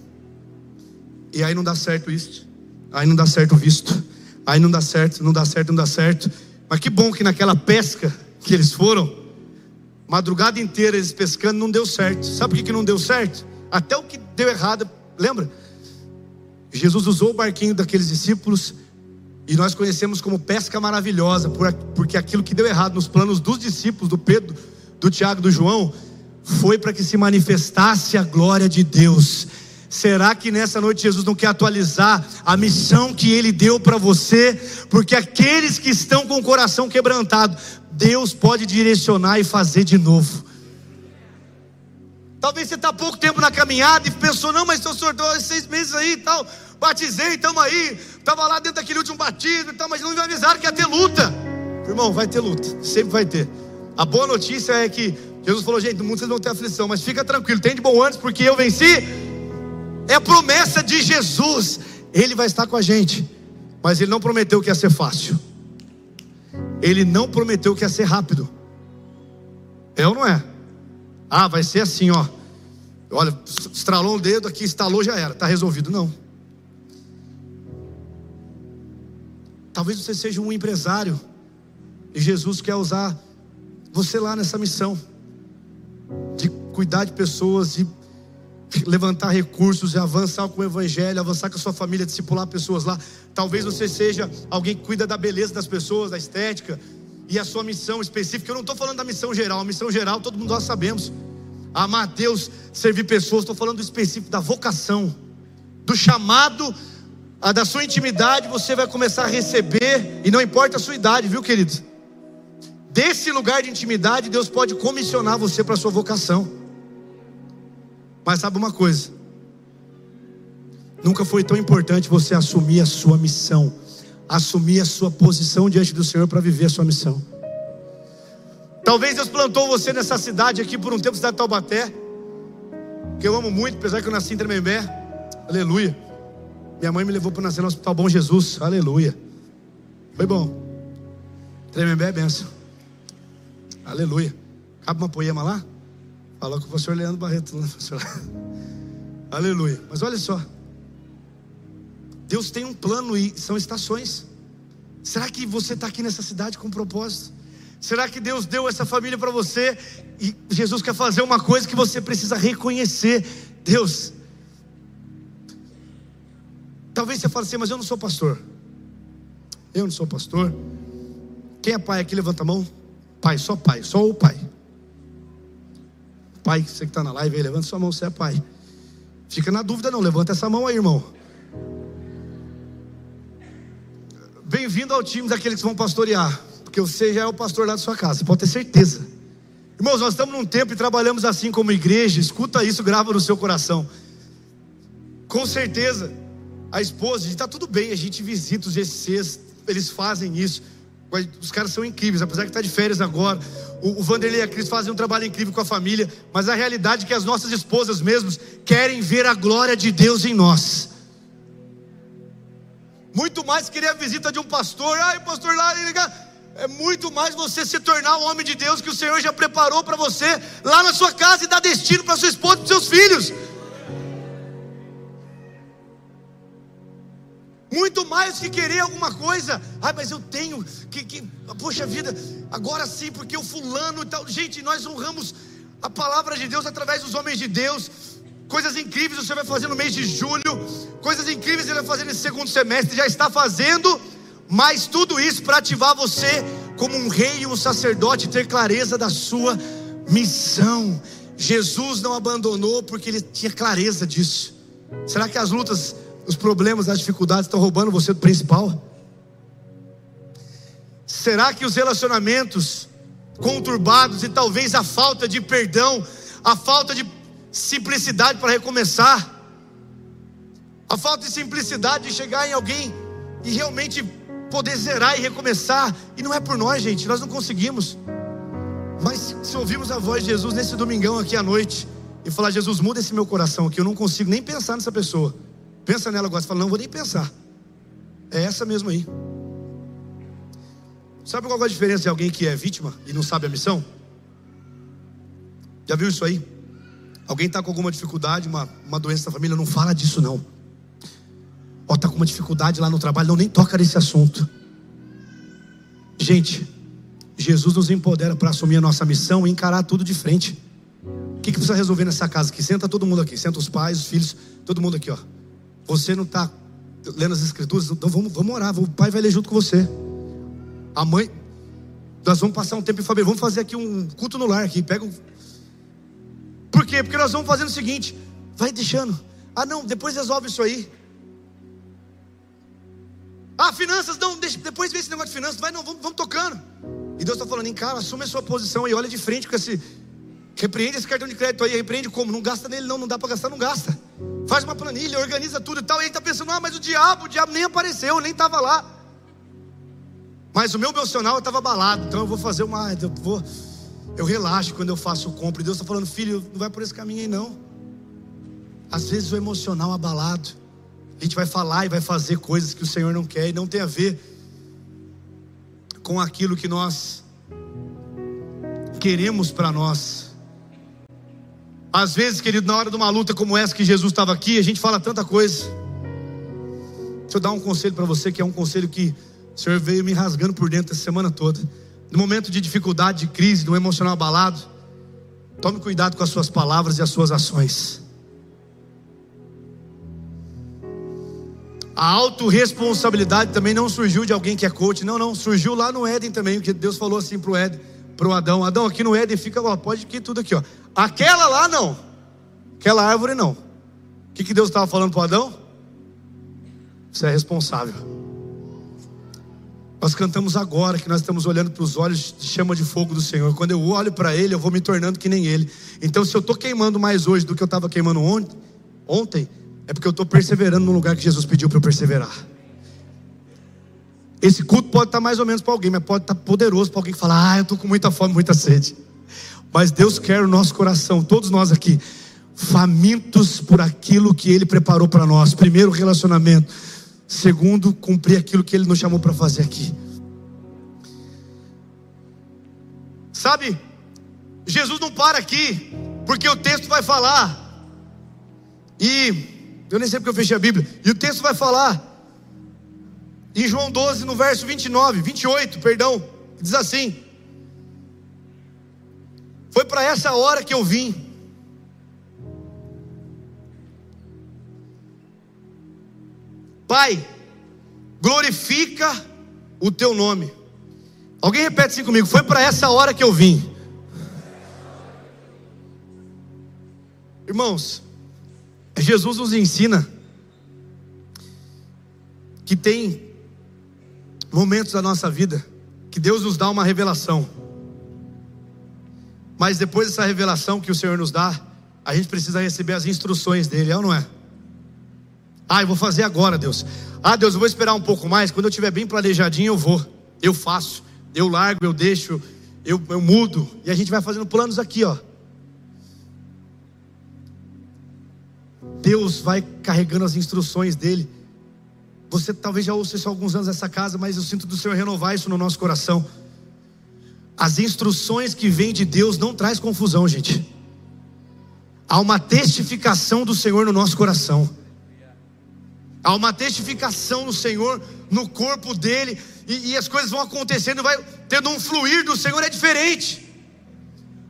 E aí não dá certo isso. Aí não dá certo o visto. Aí não dá certo, não dá certo, não dá certo. Mas que bom que naquela pesca que eles foram, madrugada inteira eles pescando, não deu certo. Sabe por que, que não deu certo? Até o que deu errado, lembra? Jesus usou o barquinho daqueles discípulos e nós conhecemos como pesca maravilhosa, porque aquilo que deu errado nos planos dos discípulos, do Pedro, do Tiago, do João, foi para que se manifestasse a glória de Deus. Será que nessa noite Jesus não quer atualizar a missão que ele deu para você? Porque aqueles que estão com o coração quebrantado, Deus pode direcionar e fazer de novo. Talvez você está pouco tempo na caminhada e pensou, não, mas seu senhor, seis meses aí e tal batizei, estamos aí, estava lá dentro daquele último batismo e tal, mas não me avisaram que ia ter luta. Irmão, vai ter luta, sempre vai ter. A boa notícia é que Jesus falou, gente, no mundo vocês vão ter aflição, mas fica tranquilo, tem de bom ânimo, porque eu venci. É promessa de Jesus, Ele vai estar com a gente, mas Ele não prometeu que ia ser fácil. Ele não prometeu que ia ser rápido. É ou não é? Ah, vai ser assim, ó. Olha, estralou um dedo aqui, estalou, já era, está resolvido. Não. Talvez você seja um empresário e Jesus quer usar você lá nessa missão de cuidar de pessoas, de levantar recursos e avançar com o evangelho, avançar com a sua família, discipular pessoas lá. Talvez você seja alguém que cuida da beleza das pessoas, da estética, e a sua missão específica. Eu não estou falando da missão geral, a missão geral todo mundo nós sabemos. Amar a Deus, servir pessoas, estou falando do específico, da vocação, do chamado da sua intimidade você vai começar a receber, e não importa a sua idade, viu, querido? Desse lugar de intimidade, Deus pode comissionar você para a sua vocação. Mas sabe uma coisa? Nunca foi tão importante você assumir a sua missão, assumir a sua posição diante do Senhor para viver a sua missão. Talvez Deus plantou você nessa cidade aqui por um tempo, cidade de Taubaté, que eu amo muito, apesar que eu nasci em Tremembé. Aleluia. Minha mãe me levou para nascer no Hospital Bom Jesus. Aleluia. Foi bom. Tremembé é benção. Aleluia. Cabe uma poema lá? Falou com o pastor Leandro Barreto, né, pastor? Aleluia. Mas olha só. Deus tem um plano e são estações. Será que você está aqui nessa cidade com um propósito? Será que Deus deu essa família para você e Jesus quer fazer uma coisa que você precisa reconhecer? Deus, talvez você fale assim, mas eu não sou pastor. Eu não sou pastor. Quem é pai aqui? Levanta a mão. Pai, só pai, só o pai. Pai, você que está na live aí, levanta sua mão, você é pai. Fica na dúvida, não, levanta essa mão aí, irmão. Bem-vindo ao time daqueles que vão pastorear, porque você já é o pastor lá da sua casa, pode ter certeza. Irmãos, nós estamos num tempo e trabalhamos assim como igreja, escuta isso, grava no seu coração. Com certeza, a esposa, está tudo bem, a gente visita os GCs, eles fazem isso. Os caras são incríveis, apesar que está de férias agora. O, o Vanderlei e a Cris fazem um trabalho incrível com a família, mas a realidade é que as nossas esposas mesmos querem ver a glória de Deus em nós. Muito mais querer a visita de um pastor, ai, pastor lá, é muito mais você se tornar o homem de Deus que o Senhor já preparou para você lá na sua casa e dar destino para sua esposa e para seus filhos. Muito mais que querer alguma coisa. Ai, mas eu tenho que, que, poxa vida, agora sim, porque o fulano e tal. Gente, nós honramos a palavra de Deus através dos homens de Deus. Coisas incríveis você vai fazer no mês de julho, coisas incríveis ele vai fazer nesse segundo semestre, já está fazendo, mas tudo isso para ativar você como um rei e um sacerdote, ter clareza da sua missão. Jesus não abandonou porque ele tinha clareza disso. Será que as lutas os problemas, as dificuldades estão roubando você do principal? Será que os relacionamentos conturbados e talvez a falta de perdão, a falta de simplicidade para recomeçar, a falta de simplicidade de chegar em alguém e realmente poder zerar e recomeçar, e não é por nós, gente, nós não conseguimos. Mas se ouvirmos a voz de Jesus nesse domingão aqui à noite e falar: Jesus, muda esse meu coração aqui, eu não consigo nem pensar nessa pessoa. Pensa nela agora, você fala, não vou nem pensar. É essa mesmo aí. Sabe qual é a diferença de alguém que é vítima e não sabe a missão? Já viu isso aí? Alguém está com alguma dificuldade, uma, uma doença na família, não fala disso não. Ó, está com uma dificuldade lá no trabalho, não nem toca nesse assunto. Gente, Jesus nos empodera para assumir a nossa missão e encarar tudo de frente. O que, que precisa resolver nessa casa aqui? Senta todo mundo aqui, senta os pais, os filhos, todo mundo aqui, ó. Você não está lendo as escrituras, então vamos, vamos orar, o pai vai ler junto com você. A mãe, nós vamos passar um tempo em família, vamos fazer aqui um culto no lar aqui, pega um... Por quê? Porque nós vamos fazendo o seguinte, vai deixando. Ah não, depois resolve isso aí. Ah, finanças, não, deixa, depois vê esse negócio de finanças, vai não, vamos, vamos tocando. E Deus está falando, cara, assume a sua posição e olha de frente com esse. Repreende esse cartão de crédito aí, repreende como? Não gasta nele, não, não dá para gastar, não gasta faz uma planilha, organiza tudo e tal. E ele está pensando, ah, mas o diabo, o diabo nem apareceu, nem estava lá. Mas o meu emocional estava abalado, então eu vou fazer uma. Eu, vou, eu relaxo quando eu faço compra. E Deus está falando, filho, não vai por esse caminho aí não. Às vezes o emocional abalado, a gente vai falar e vai fazer coisas que o Senhor não quer e não tem a ver com aquilo que nós queremos para nós. Às vezes, querido, na hora de uma luta como essa que Jesus estava aqui, a gente fala tanta coisa. Deixa eu dar um conselho para você, que é um conselho que o Senhor veio me rasgando por dentro essa semana toda. No momento de dificuldade, de crise, de um emocional abalado, tome cuidado com as suas palavras e as suas ações. A autorresponsabilidade também não surgiu de alguém que é coach, não, não, surgiu lá no Éden também, que Deus falou assim para o Éden, para o Adão: Adão, aqui no Éden fica, ó, pode que tudo aqui, ó. Aquela lá não. Aquela árvore não. O que, que Deus estava falando para Adão? Você é responsável. Nós cantamos agora que nós estamos olhando para os olhos de chama de fogo do Senhor. Quando eu olho para Ele, eu vou me tornando que nem Ele. Então, se eu estou queimando mais hoje do que eu estava queimando ontem, ontem, é porque eu estou perseverando no lugar que Jesus pediu para eu perseverar. Esse culto pode estar tá mais ou menos para alguém, mas pode estar tá poderoso para alguém que fala: Ah, eu estou com muita fome, muita sede. Mas Deus quer o nosso coração, todos nós aqui, famintos por aquilo que Ele preparou para nós. Primeiro, relacionamento. Segundo, cumprir aquilo que Ele nos chamou para fazer aqui. Sabe, Jesus não para aqui, porque o texto vai falar, e eu nem sei porque eu fechei a Bíblia, e o texto vai falar Em João 12, no verso 29, 28, perdão, diz assim: Foi para essa hora que eu vim. Pai, glorifica o teu nome. Alguém repete assim comigo: Foi para essa hora que eu vim. Irmãos, Jesus nos ensina que tem momentos da nossa vida que Deus nos dá uma revelação. Mas depois dessa revelação que o Senhor nos dá, a gente precisa receber as instruções dele, é ou não é? Ah, eu vou fazer agora, Deus. Ah, Deus, eu vou esperar um pouco mais. Quando eu estiver bem planejadinho, eu vou. Eu faço. Eu largo, eu deixo, eu, eu mudo. E a gente vai fazendo planos aqui, ó. Deus vai carregando as instruções dele. Você talvez já ouça isso há alguns anos nessa casa, mas eu sinto do Senhor renovar isso no nosso coração. As instruções que vêm de Deus não traz confusão, gente. Há uma testificação do Senhor no nosso coração. Há uma testificação no Senhor, no corpo dele, e, e as coisas vão acontecendo, vai tendo um fluir do Senhor é diferente.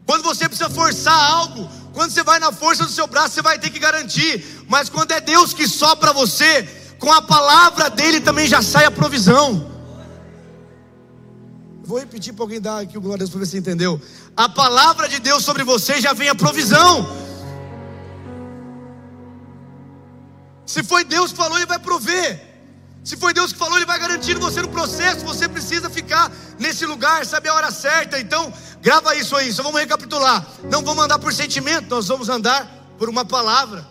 Quando você precisa forçar algo, quando você vai na força do seu braço, você vai ter que garantir. Mas quando é Deus que sopra você, com a palavra dele também já sai a provisão. Vou repetir para alguém dar aqui o glória a Deus para ver se entendeu. A palavra de Deus sobre você já vem a provisão. Se foi Deus que falou, Ele vai prover. Se foi Deus que falou, Ele vai garantir você no processo. Você precisa ficar nesse lugar, saber a hora certa. Então, grava isso aí. Só vamos recapitular. Não vamos andar por sentimento, nós vamos andar por uma palavra.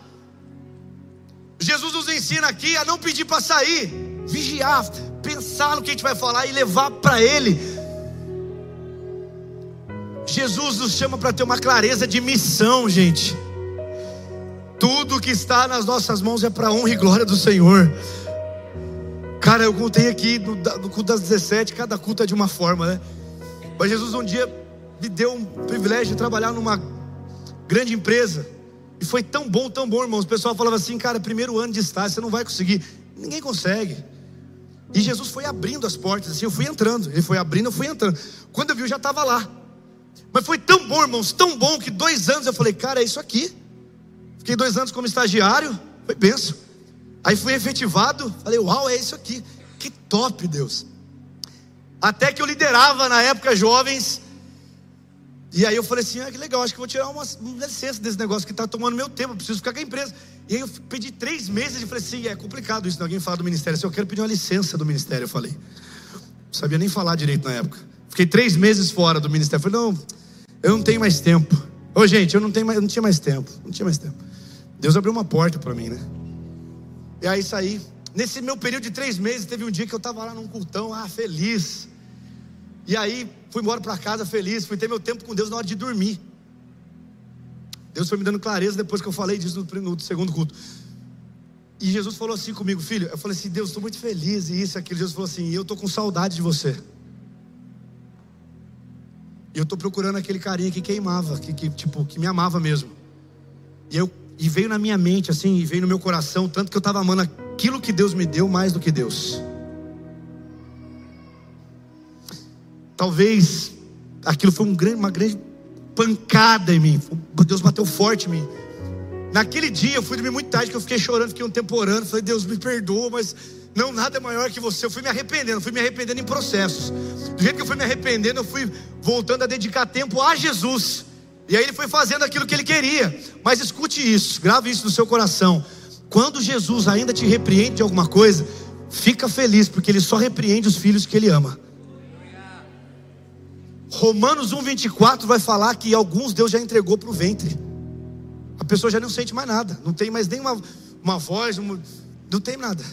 Jesus nos ensina aqui a não pedir para sair, vigiar, pensar no que a gente vai falar e levar para Ele. Jesus nos chama para ter uma clareza de missão, gente. Tudo que está nas nossas mãos é para honra e glória do Senhor. Cara, eu contei aqui no, no culto das 17, cada culto é de uma forma, né? Mas Jesus um dia me deu um privilégio de trabalhar numa grande empresa. E foi tão bom, tão bom, irmãos. O pessoal falava assim, cara, primeiro ano de estágio, você não vai conseguir. Ninguém consegue. E Jesus foi abrindo as portas, assim, eu fui entrando. Ele foi abrindo, eu fui entrando. Quando eu vi, eu já estava lá. Mas foi tão bom, irmãos, tão bom que dois anos eu falei, cara, é isso aqui. Fiquei dois anos como estagiário, foi benção. Aí fui efetivado, falei, uau, é isso aqui. Que top, Deus. Até que eu liderava na época jovens e aí eu falei assim: ah, que legal, acho que vou tirar uma, uma licença desse negócio que está tomando meu tempo, preciso ficar com a empresa. E aí eu pedi três meses e falei assim: é complicado isso, alguém fala do ministério. Se eu quero pedir uma licença do ministério, eu falei. Não sabia nem falar direito na época. Fiquei três meses fora do ministério. Falei, não, eu não tenho mais tempo. Ô gente, eu não, tenho mais, eu não tinha mais tempo. Não tinha mais tempo. Deus abriu uma porta para mim, né? E aí saí. Nesse meu período de três meses, teve um dia que eu estava lá num cultão, ah, feliz. E aí fui embora para casa feliz, fui ter meu tempo com Deus na hora de dormir. Deus foi me dando clareza depois que eu falei disso no, no segundo culto. E Jesus falou assim comigo, filho. Eu falei assim, Deus, estou muito feliz e isso, aquilo. Jesus falou assim, eu estou com saudade de você. E eu estou procurando aquele carinha que queimava, que, que, tipo, que me amava mesmo. E, eu, e veio na minha mente, assim, e veio no meu coração, tanto que eu estava amando aquilo que Deus me deu mais do que Deus. Talvez aquilo foi um grande, uma grande pancada em mim. Deus bateu forte em mim. Naquele dia eu fui dormir muito tarde, que eu fiquei chorando, fiquei um tempo orando. Falei, Deus me perdoa, mas não, nada é maior que você. Eu fui me arrependendo, fui me arrependendo em processos. Do jeito que eu fui me arrependendo, eu fui voltando a dedicar tempo a Jesus. E aí ele foi fazendo aquilo que ele queria. Mas escute isso, grave isso no seu coração. Quando Jesus ainda te repreende de alguma coisa, fica feliz, porque ele só repreende os filhos que ele ama. Romanos 1,24 vai falar que alguns Deus já entregou para o ventre. A pessoa já não sente mais nada, não tem mais nenhuma uma voz, não tem nada.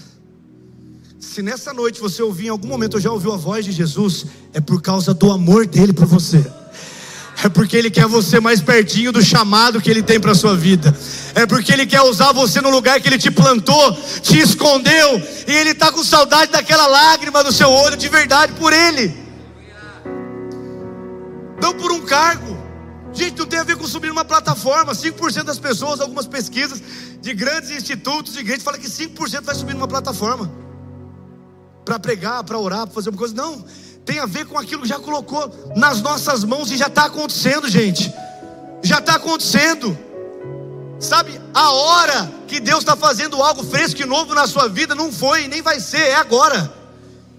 Se nessa noite você ouvir em algum momento, já ouviu a voz de Jesus, é por causa do amor dele por você. É porque ele quer você mais pertinho do chamado que ele tem para sua vida. É porque ele quer usar você no lugar que ele te plantou, te escondeu, e ele está com saudade daquela lágrima do seu olho de verdade por ele não por um cargo. Gente, não tem a ver com subir numa plataforma. 5% das pessoas, algumas pesquisas de grandes institutos de igrejas falam que 5% vai subir numa plataforma. Para pregar, para orar, para fazer uma coisa. Não, tem a ver com aquilo que já colocou nas nossas mãos e já está acontecendo, gente. Já está acontecendo. Sabe, a hora que Deus está fazendo algo fresco e novo na sua vida não foi, nem vai ser, é agora.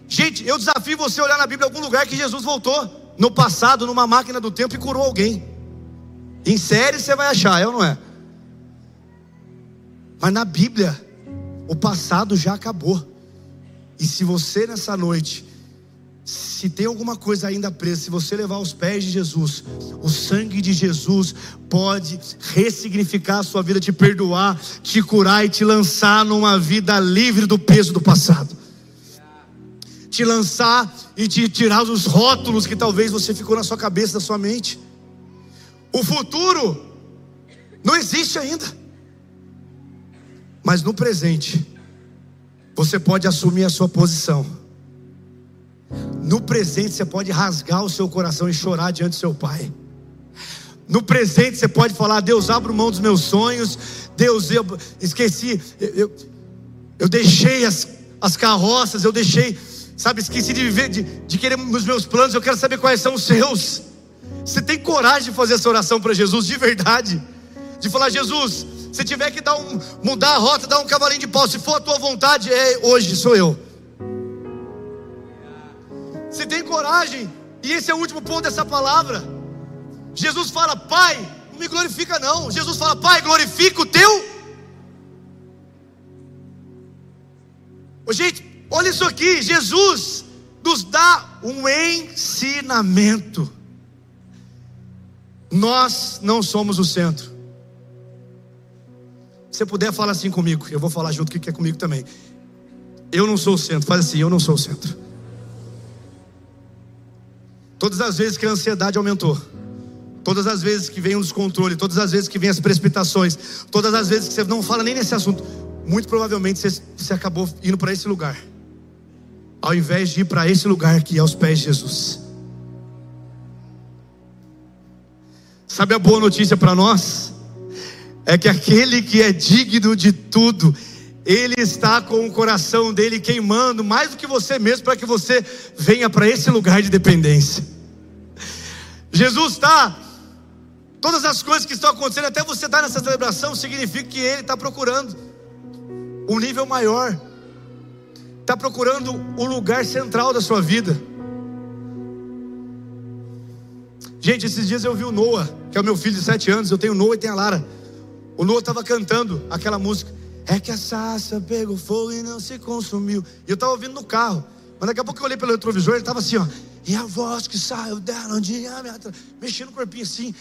Gente, eu desafio você a olhar na Bíblia algum lugar que Jesus voltou no passado, numa máquina do tempo e curou alguém. Em série você vai achar, é ou não é? Mas na Bíblia, o passado já acabou. E se você nessa noite, se tem alguma coisa ainda presa, se você levar aos pés de Jesus, o sangue de Jesus pode ressignificar a sua vida, te perdoar, te curar e te lançar numa vida livre do peso do passado. Te lançar e te tirar os rótulos que talvez você ficou na sua cabeça, na sua mente. O futuro não existe ainda. Mas no presente, você pode assumir a sua posição. No presente, você pode rasgar o seu coração e chorar diante do seu pai. No presente, você pode falar: Deus, abra mão dos meus sonhos. Deus, eu esqueci, eu, eu deixei as, as carroças, eu deixei, sabe, esqueci de viver, de, de querer os meus planos. Eu quero saber quais são os seus. Você tem coragem de fazer essa oração para Jesus de verdade? De falar, Jesus, se tiver que dar um, mudar a rota, dar um cavalinho de pau, se for a tua vontade, é hoje, sou eu. Se tem coragem, e esse é o último ponto dessa palavra. Jesus fala, Pai, não me glorifica não. Jesus fala, Pai, glorifica o teu. Gente, olha isso aqui. Jesus nos dá um ensinamento. Nós não somos o centro. Você puder, fala assim comigo. Eu vou falar junto o que é comigo também. Eu não sou o centro. Faz assim, eu não sou o centro. Todas as vezes que a ansiedade aumentou, todas as vezes que vem o descontrole, todas as vezes que vem as precipitações, todas as vezes que você não fala nem nesse assunto, muito provavelmente você, você acabou indo para esse lugar, ao invés de ir para esse lugar que é aos pés de Jesus. Sabe a boa notícia para nós? É que aquele que é digno de tudo, ele está com o coração dele queimando mais do que você mesmo para que você venha para esse lugar de dependência. Jesus está, todas as coisas que estão acontecendo, até você estar nessa celebração, significa que ele está procurando um nível maior, está procurando o lugar central da sua vida. Gente, esses dias eu vi o Noah, que é o meu filho de sete anos. Eu tenho o Noah e tenho a Lara. O Noah estava cantando aquela música. É que a sarça pegou fogo e não se consumiu. E eu estava ouvindo no carro. Mas daqui a pouco eu olhei pelo retrovisor, ele estava assim, ó. E a voz que saiu dela um dia me atra... mexendo o corpinho assim.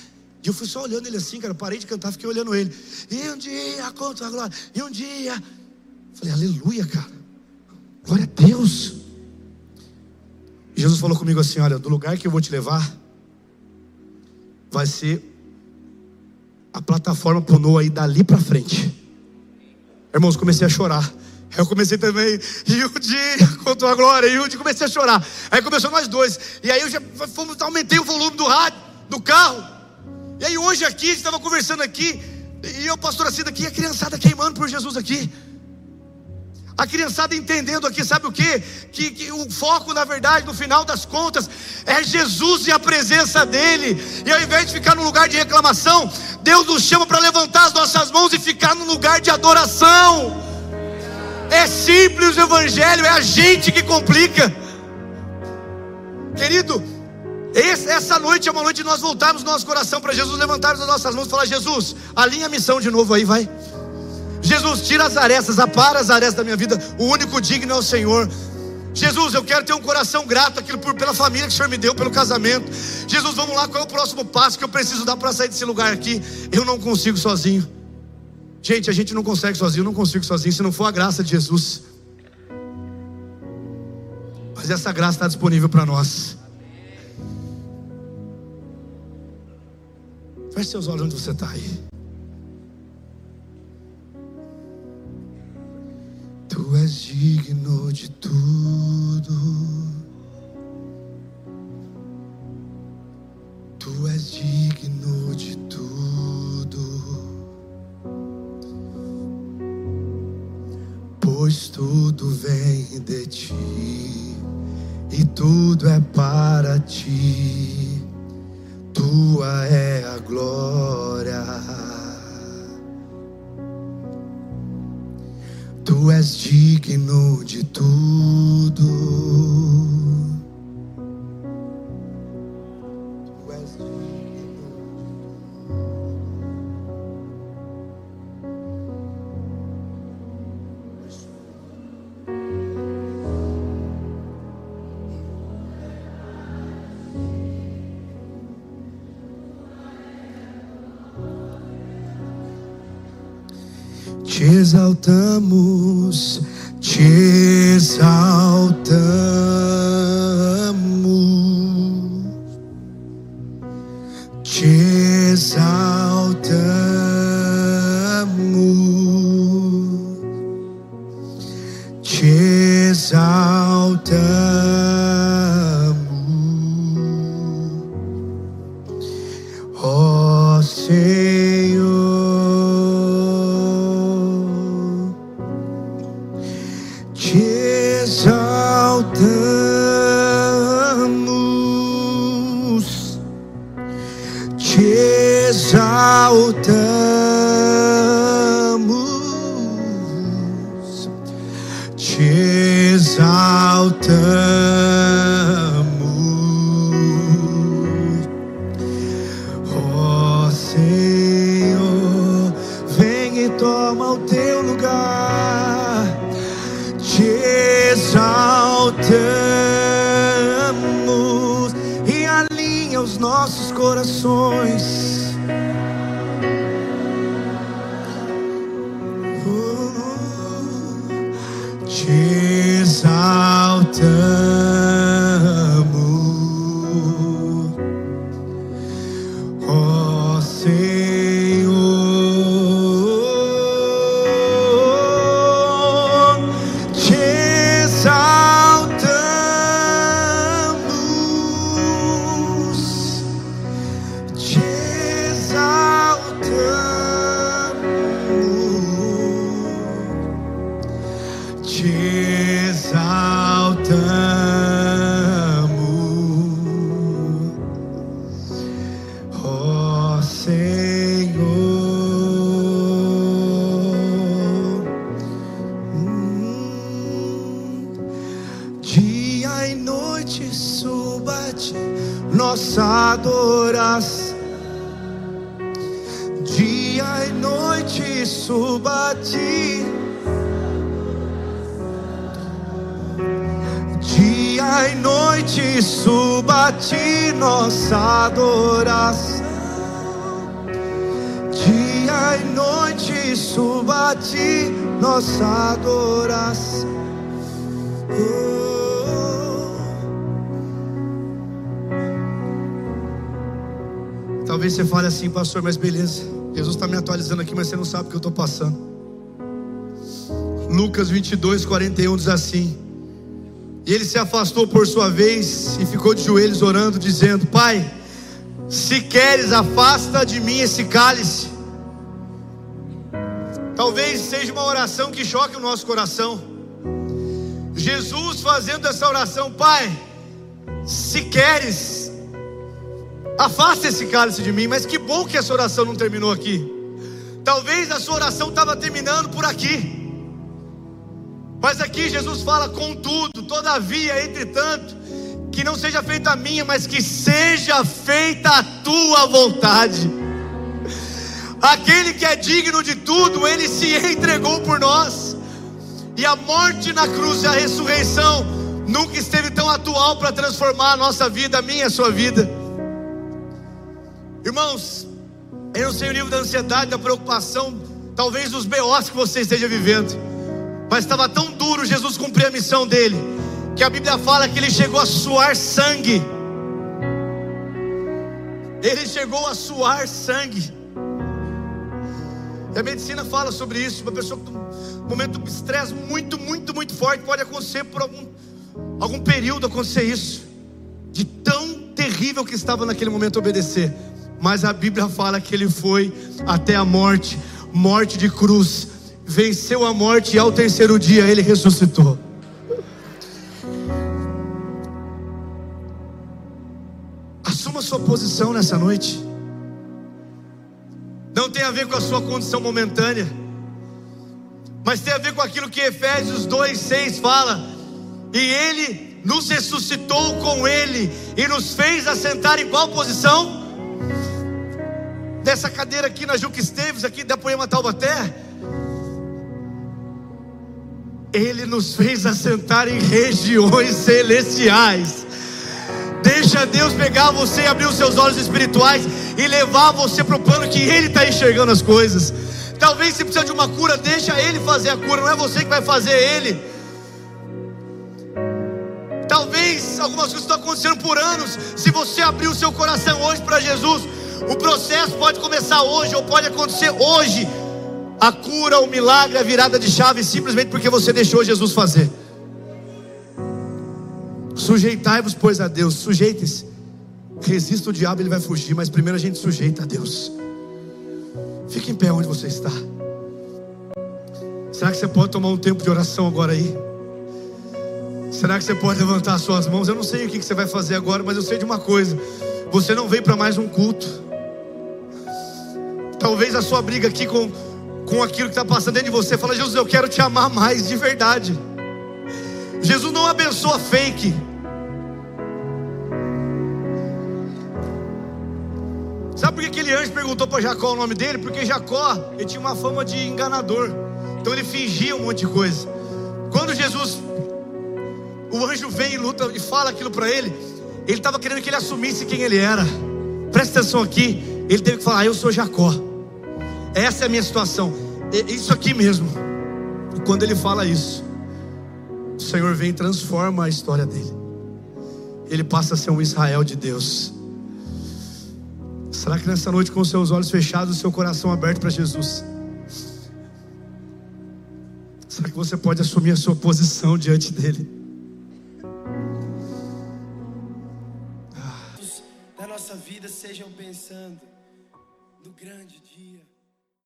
E eu fui só olhando ele assim, cara. Parei de cantar, fiquei olhando ele. E um dia contra a glória. E um dia. Falei, aleluia, cara. Glória a Deus. E Jesus falou comigo assim: olha, do lugar que eu vou te levar, vai ser a plataforma o Noah ir dali para frente. Irmãos, comecei a chorar. Aí eu comecei também, e um dia, contou a glória, e um dia comecei a chorar. Aí começou nós dois. E aí eu já fomos, aumentei o volume do rádio, do carro. E aí hoje aqui, a gente estava conversando aqui, e eu, pastor Cida aqui, a criançada queimando por Jesus aqui. A criançada entendendo aqui, sabe o quê? Que, que, o foco, na verdade, no final das contas, é Jesus e a presença dEle. E ao invés de ficar no lugar de reclamação, Deus nos chama para levantar as nossas mãos e ficar no lugar de adoração. É simples o Evangelho, é a gente que complica. Querido, essa noite é uma noite de nós voltarmos nosso coração para Jesus, levantarmos as nossas mãos e falar: Jesus, alinha a missão de novo aí, vai. Jesus, tira as arestas, apara as arestas da minha vida. O único digno é o Senhor. Jesus, eu quero ter um coração grato aquilo por, pela família que o Senhor me deu, pelo casamento. Jesus, vamos lá, qual é o próximo passo que eu preciso dar para sair desse lugar aqui? Eu não consigo sozinho. Gente, a gente não consegue sozinho, eu não consigo sozinho, se não for a graça de Jesus. Mas essa graça está disponível para nós. Feche seus olhos onde você está aí. Tu és digno de tudo. Tu és digno de tudo. Pois tudo vem de ti. e tudo é para ti. Tua é a glória. Tu és digno de tudo. Te exaltamos, assim, pastor, mas beleza. Jesus está me atualizando aqui, mas você não sabe o que eu estou passando. Lucas 22, 41 diz assim: E ele se afastou por sua vez e ficou de joelhos orando, dizendo: Pai, se queres, afasta de mim esse cálice. Talvez seja uma oração que choque o nosso coração. Jesus fazendo essa oração, Pai, se queres, afasta esse cálice de mim. Mas que bom que essa oração não terminou aqui. Talvez a sua oração estava terminando por aqui. Mas aqui Jesus fala: contudo, todavia, entretanto, que não seja feita a minha, mas que seja feita a tua vontade. Aquele que é digno de tudo, ele se entregou por nós. E a morte na cruz e a ressurreição nunca esteve tão atual para transformar a nossa vida, a minha e a sua vida. Irmãos, eu não sei o nível da ansiedade, da preocupação, talvez dos BOs que você esteja vivendo. Mas estava tão duro Jesus cumprir a missão dele, que a Bíblia fala que ele chegou a suar sangue. Ele chegou a suar sangue. E a medicina fala sobre isso. Uma pessoa com um momento de estresse muito, muito, muito forte pode acontecer por algum, algum período acontecer isso. De tão terrível que estava naquele momento obedecer. Mas a Bíblia fala que ele foi até a morte, morte de cruz, venceu a morte e ao terceiro dia ele ressuscitou. Assuma sua posição nessa noite. Não tem a ver com a sua condição momentânea, mas tem a ver com aquilo que Efésios 2:6 fala. E ele nos ressuscitou com ele e nos fez assentar em qual posição? Dessa cadeira aqui na Juca Esteves, aqui da Poema Taubaté. Ele nos fez assentar em regiões celestiais. Deixa Deus pegar você e abrir os seus olhos espirituais e levar você para o plano que Ele está enxergando as coisas. Talvez se precisa de uma cura, deixa Ele fazer a cura, não é você que vai fazer Ele. Talvez algumas coisas estão acontecendo por anos. Se você abrir o seu coração hoje para Jesus, o processo pode começar hoje ou pode acontecer hoje. A cura, o milagre, a virada de chave, simplesmente porque você deixou Jesus fazer. Sujeitai-vos, pois, a Deus. Sujeite-se. Resista o diabo, ele vai fugir. Mas primeiro a gente sujeita a Deus. Fique em pé onde você está. Será que você pode tomar um tempo de oração agora aí? Será que você pode levantar suas mãos? Eu não sei o que você vai fazer agora, mas eu sei de uma coisa: você não veio para mais um culto. Talvez a sua briga aqui com, com aquilo que está passando dentro de você, fala, Jesus, eu quero te amar mais de verdade. Jesus não abençoa fake. Sabe por que aquele anjo perguntou para Jacó o nome dele? Porque Jacó ele tinha uma fama de enganador. Então ele fingia um monte de coisa. Quando Jesus, o anjo vem e luta e fala aquilo para ele, ele estava querendo que ele assumisse quem ele era. Presta atenção aqui. Ele teve que falar: Eu sou Jacó. Essa é a minha situação. Isso aqui mesmo. E quando ele fala isso, o Senhor vem e transforma a história dele. Ele passa a ser um Israel de Deus. Será que nessa noite, com seus olhos fechados, seu coração aberto para Jesus? Será que você pode assumir a sua posição diante dele? Da nossa vida sejam pensando no grande dia.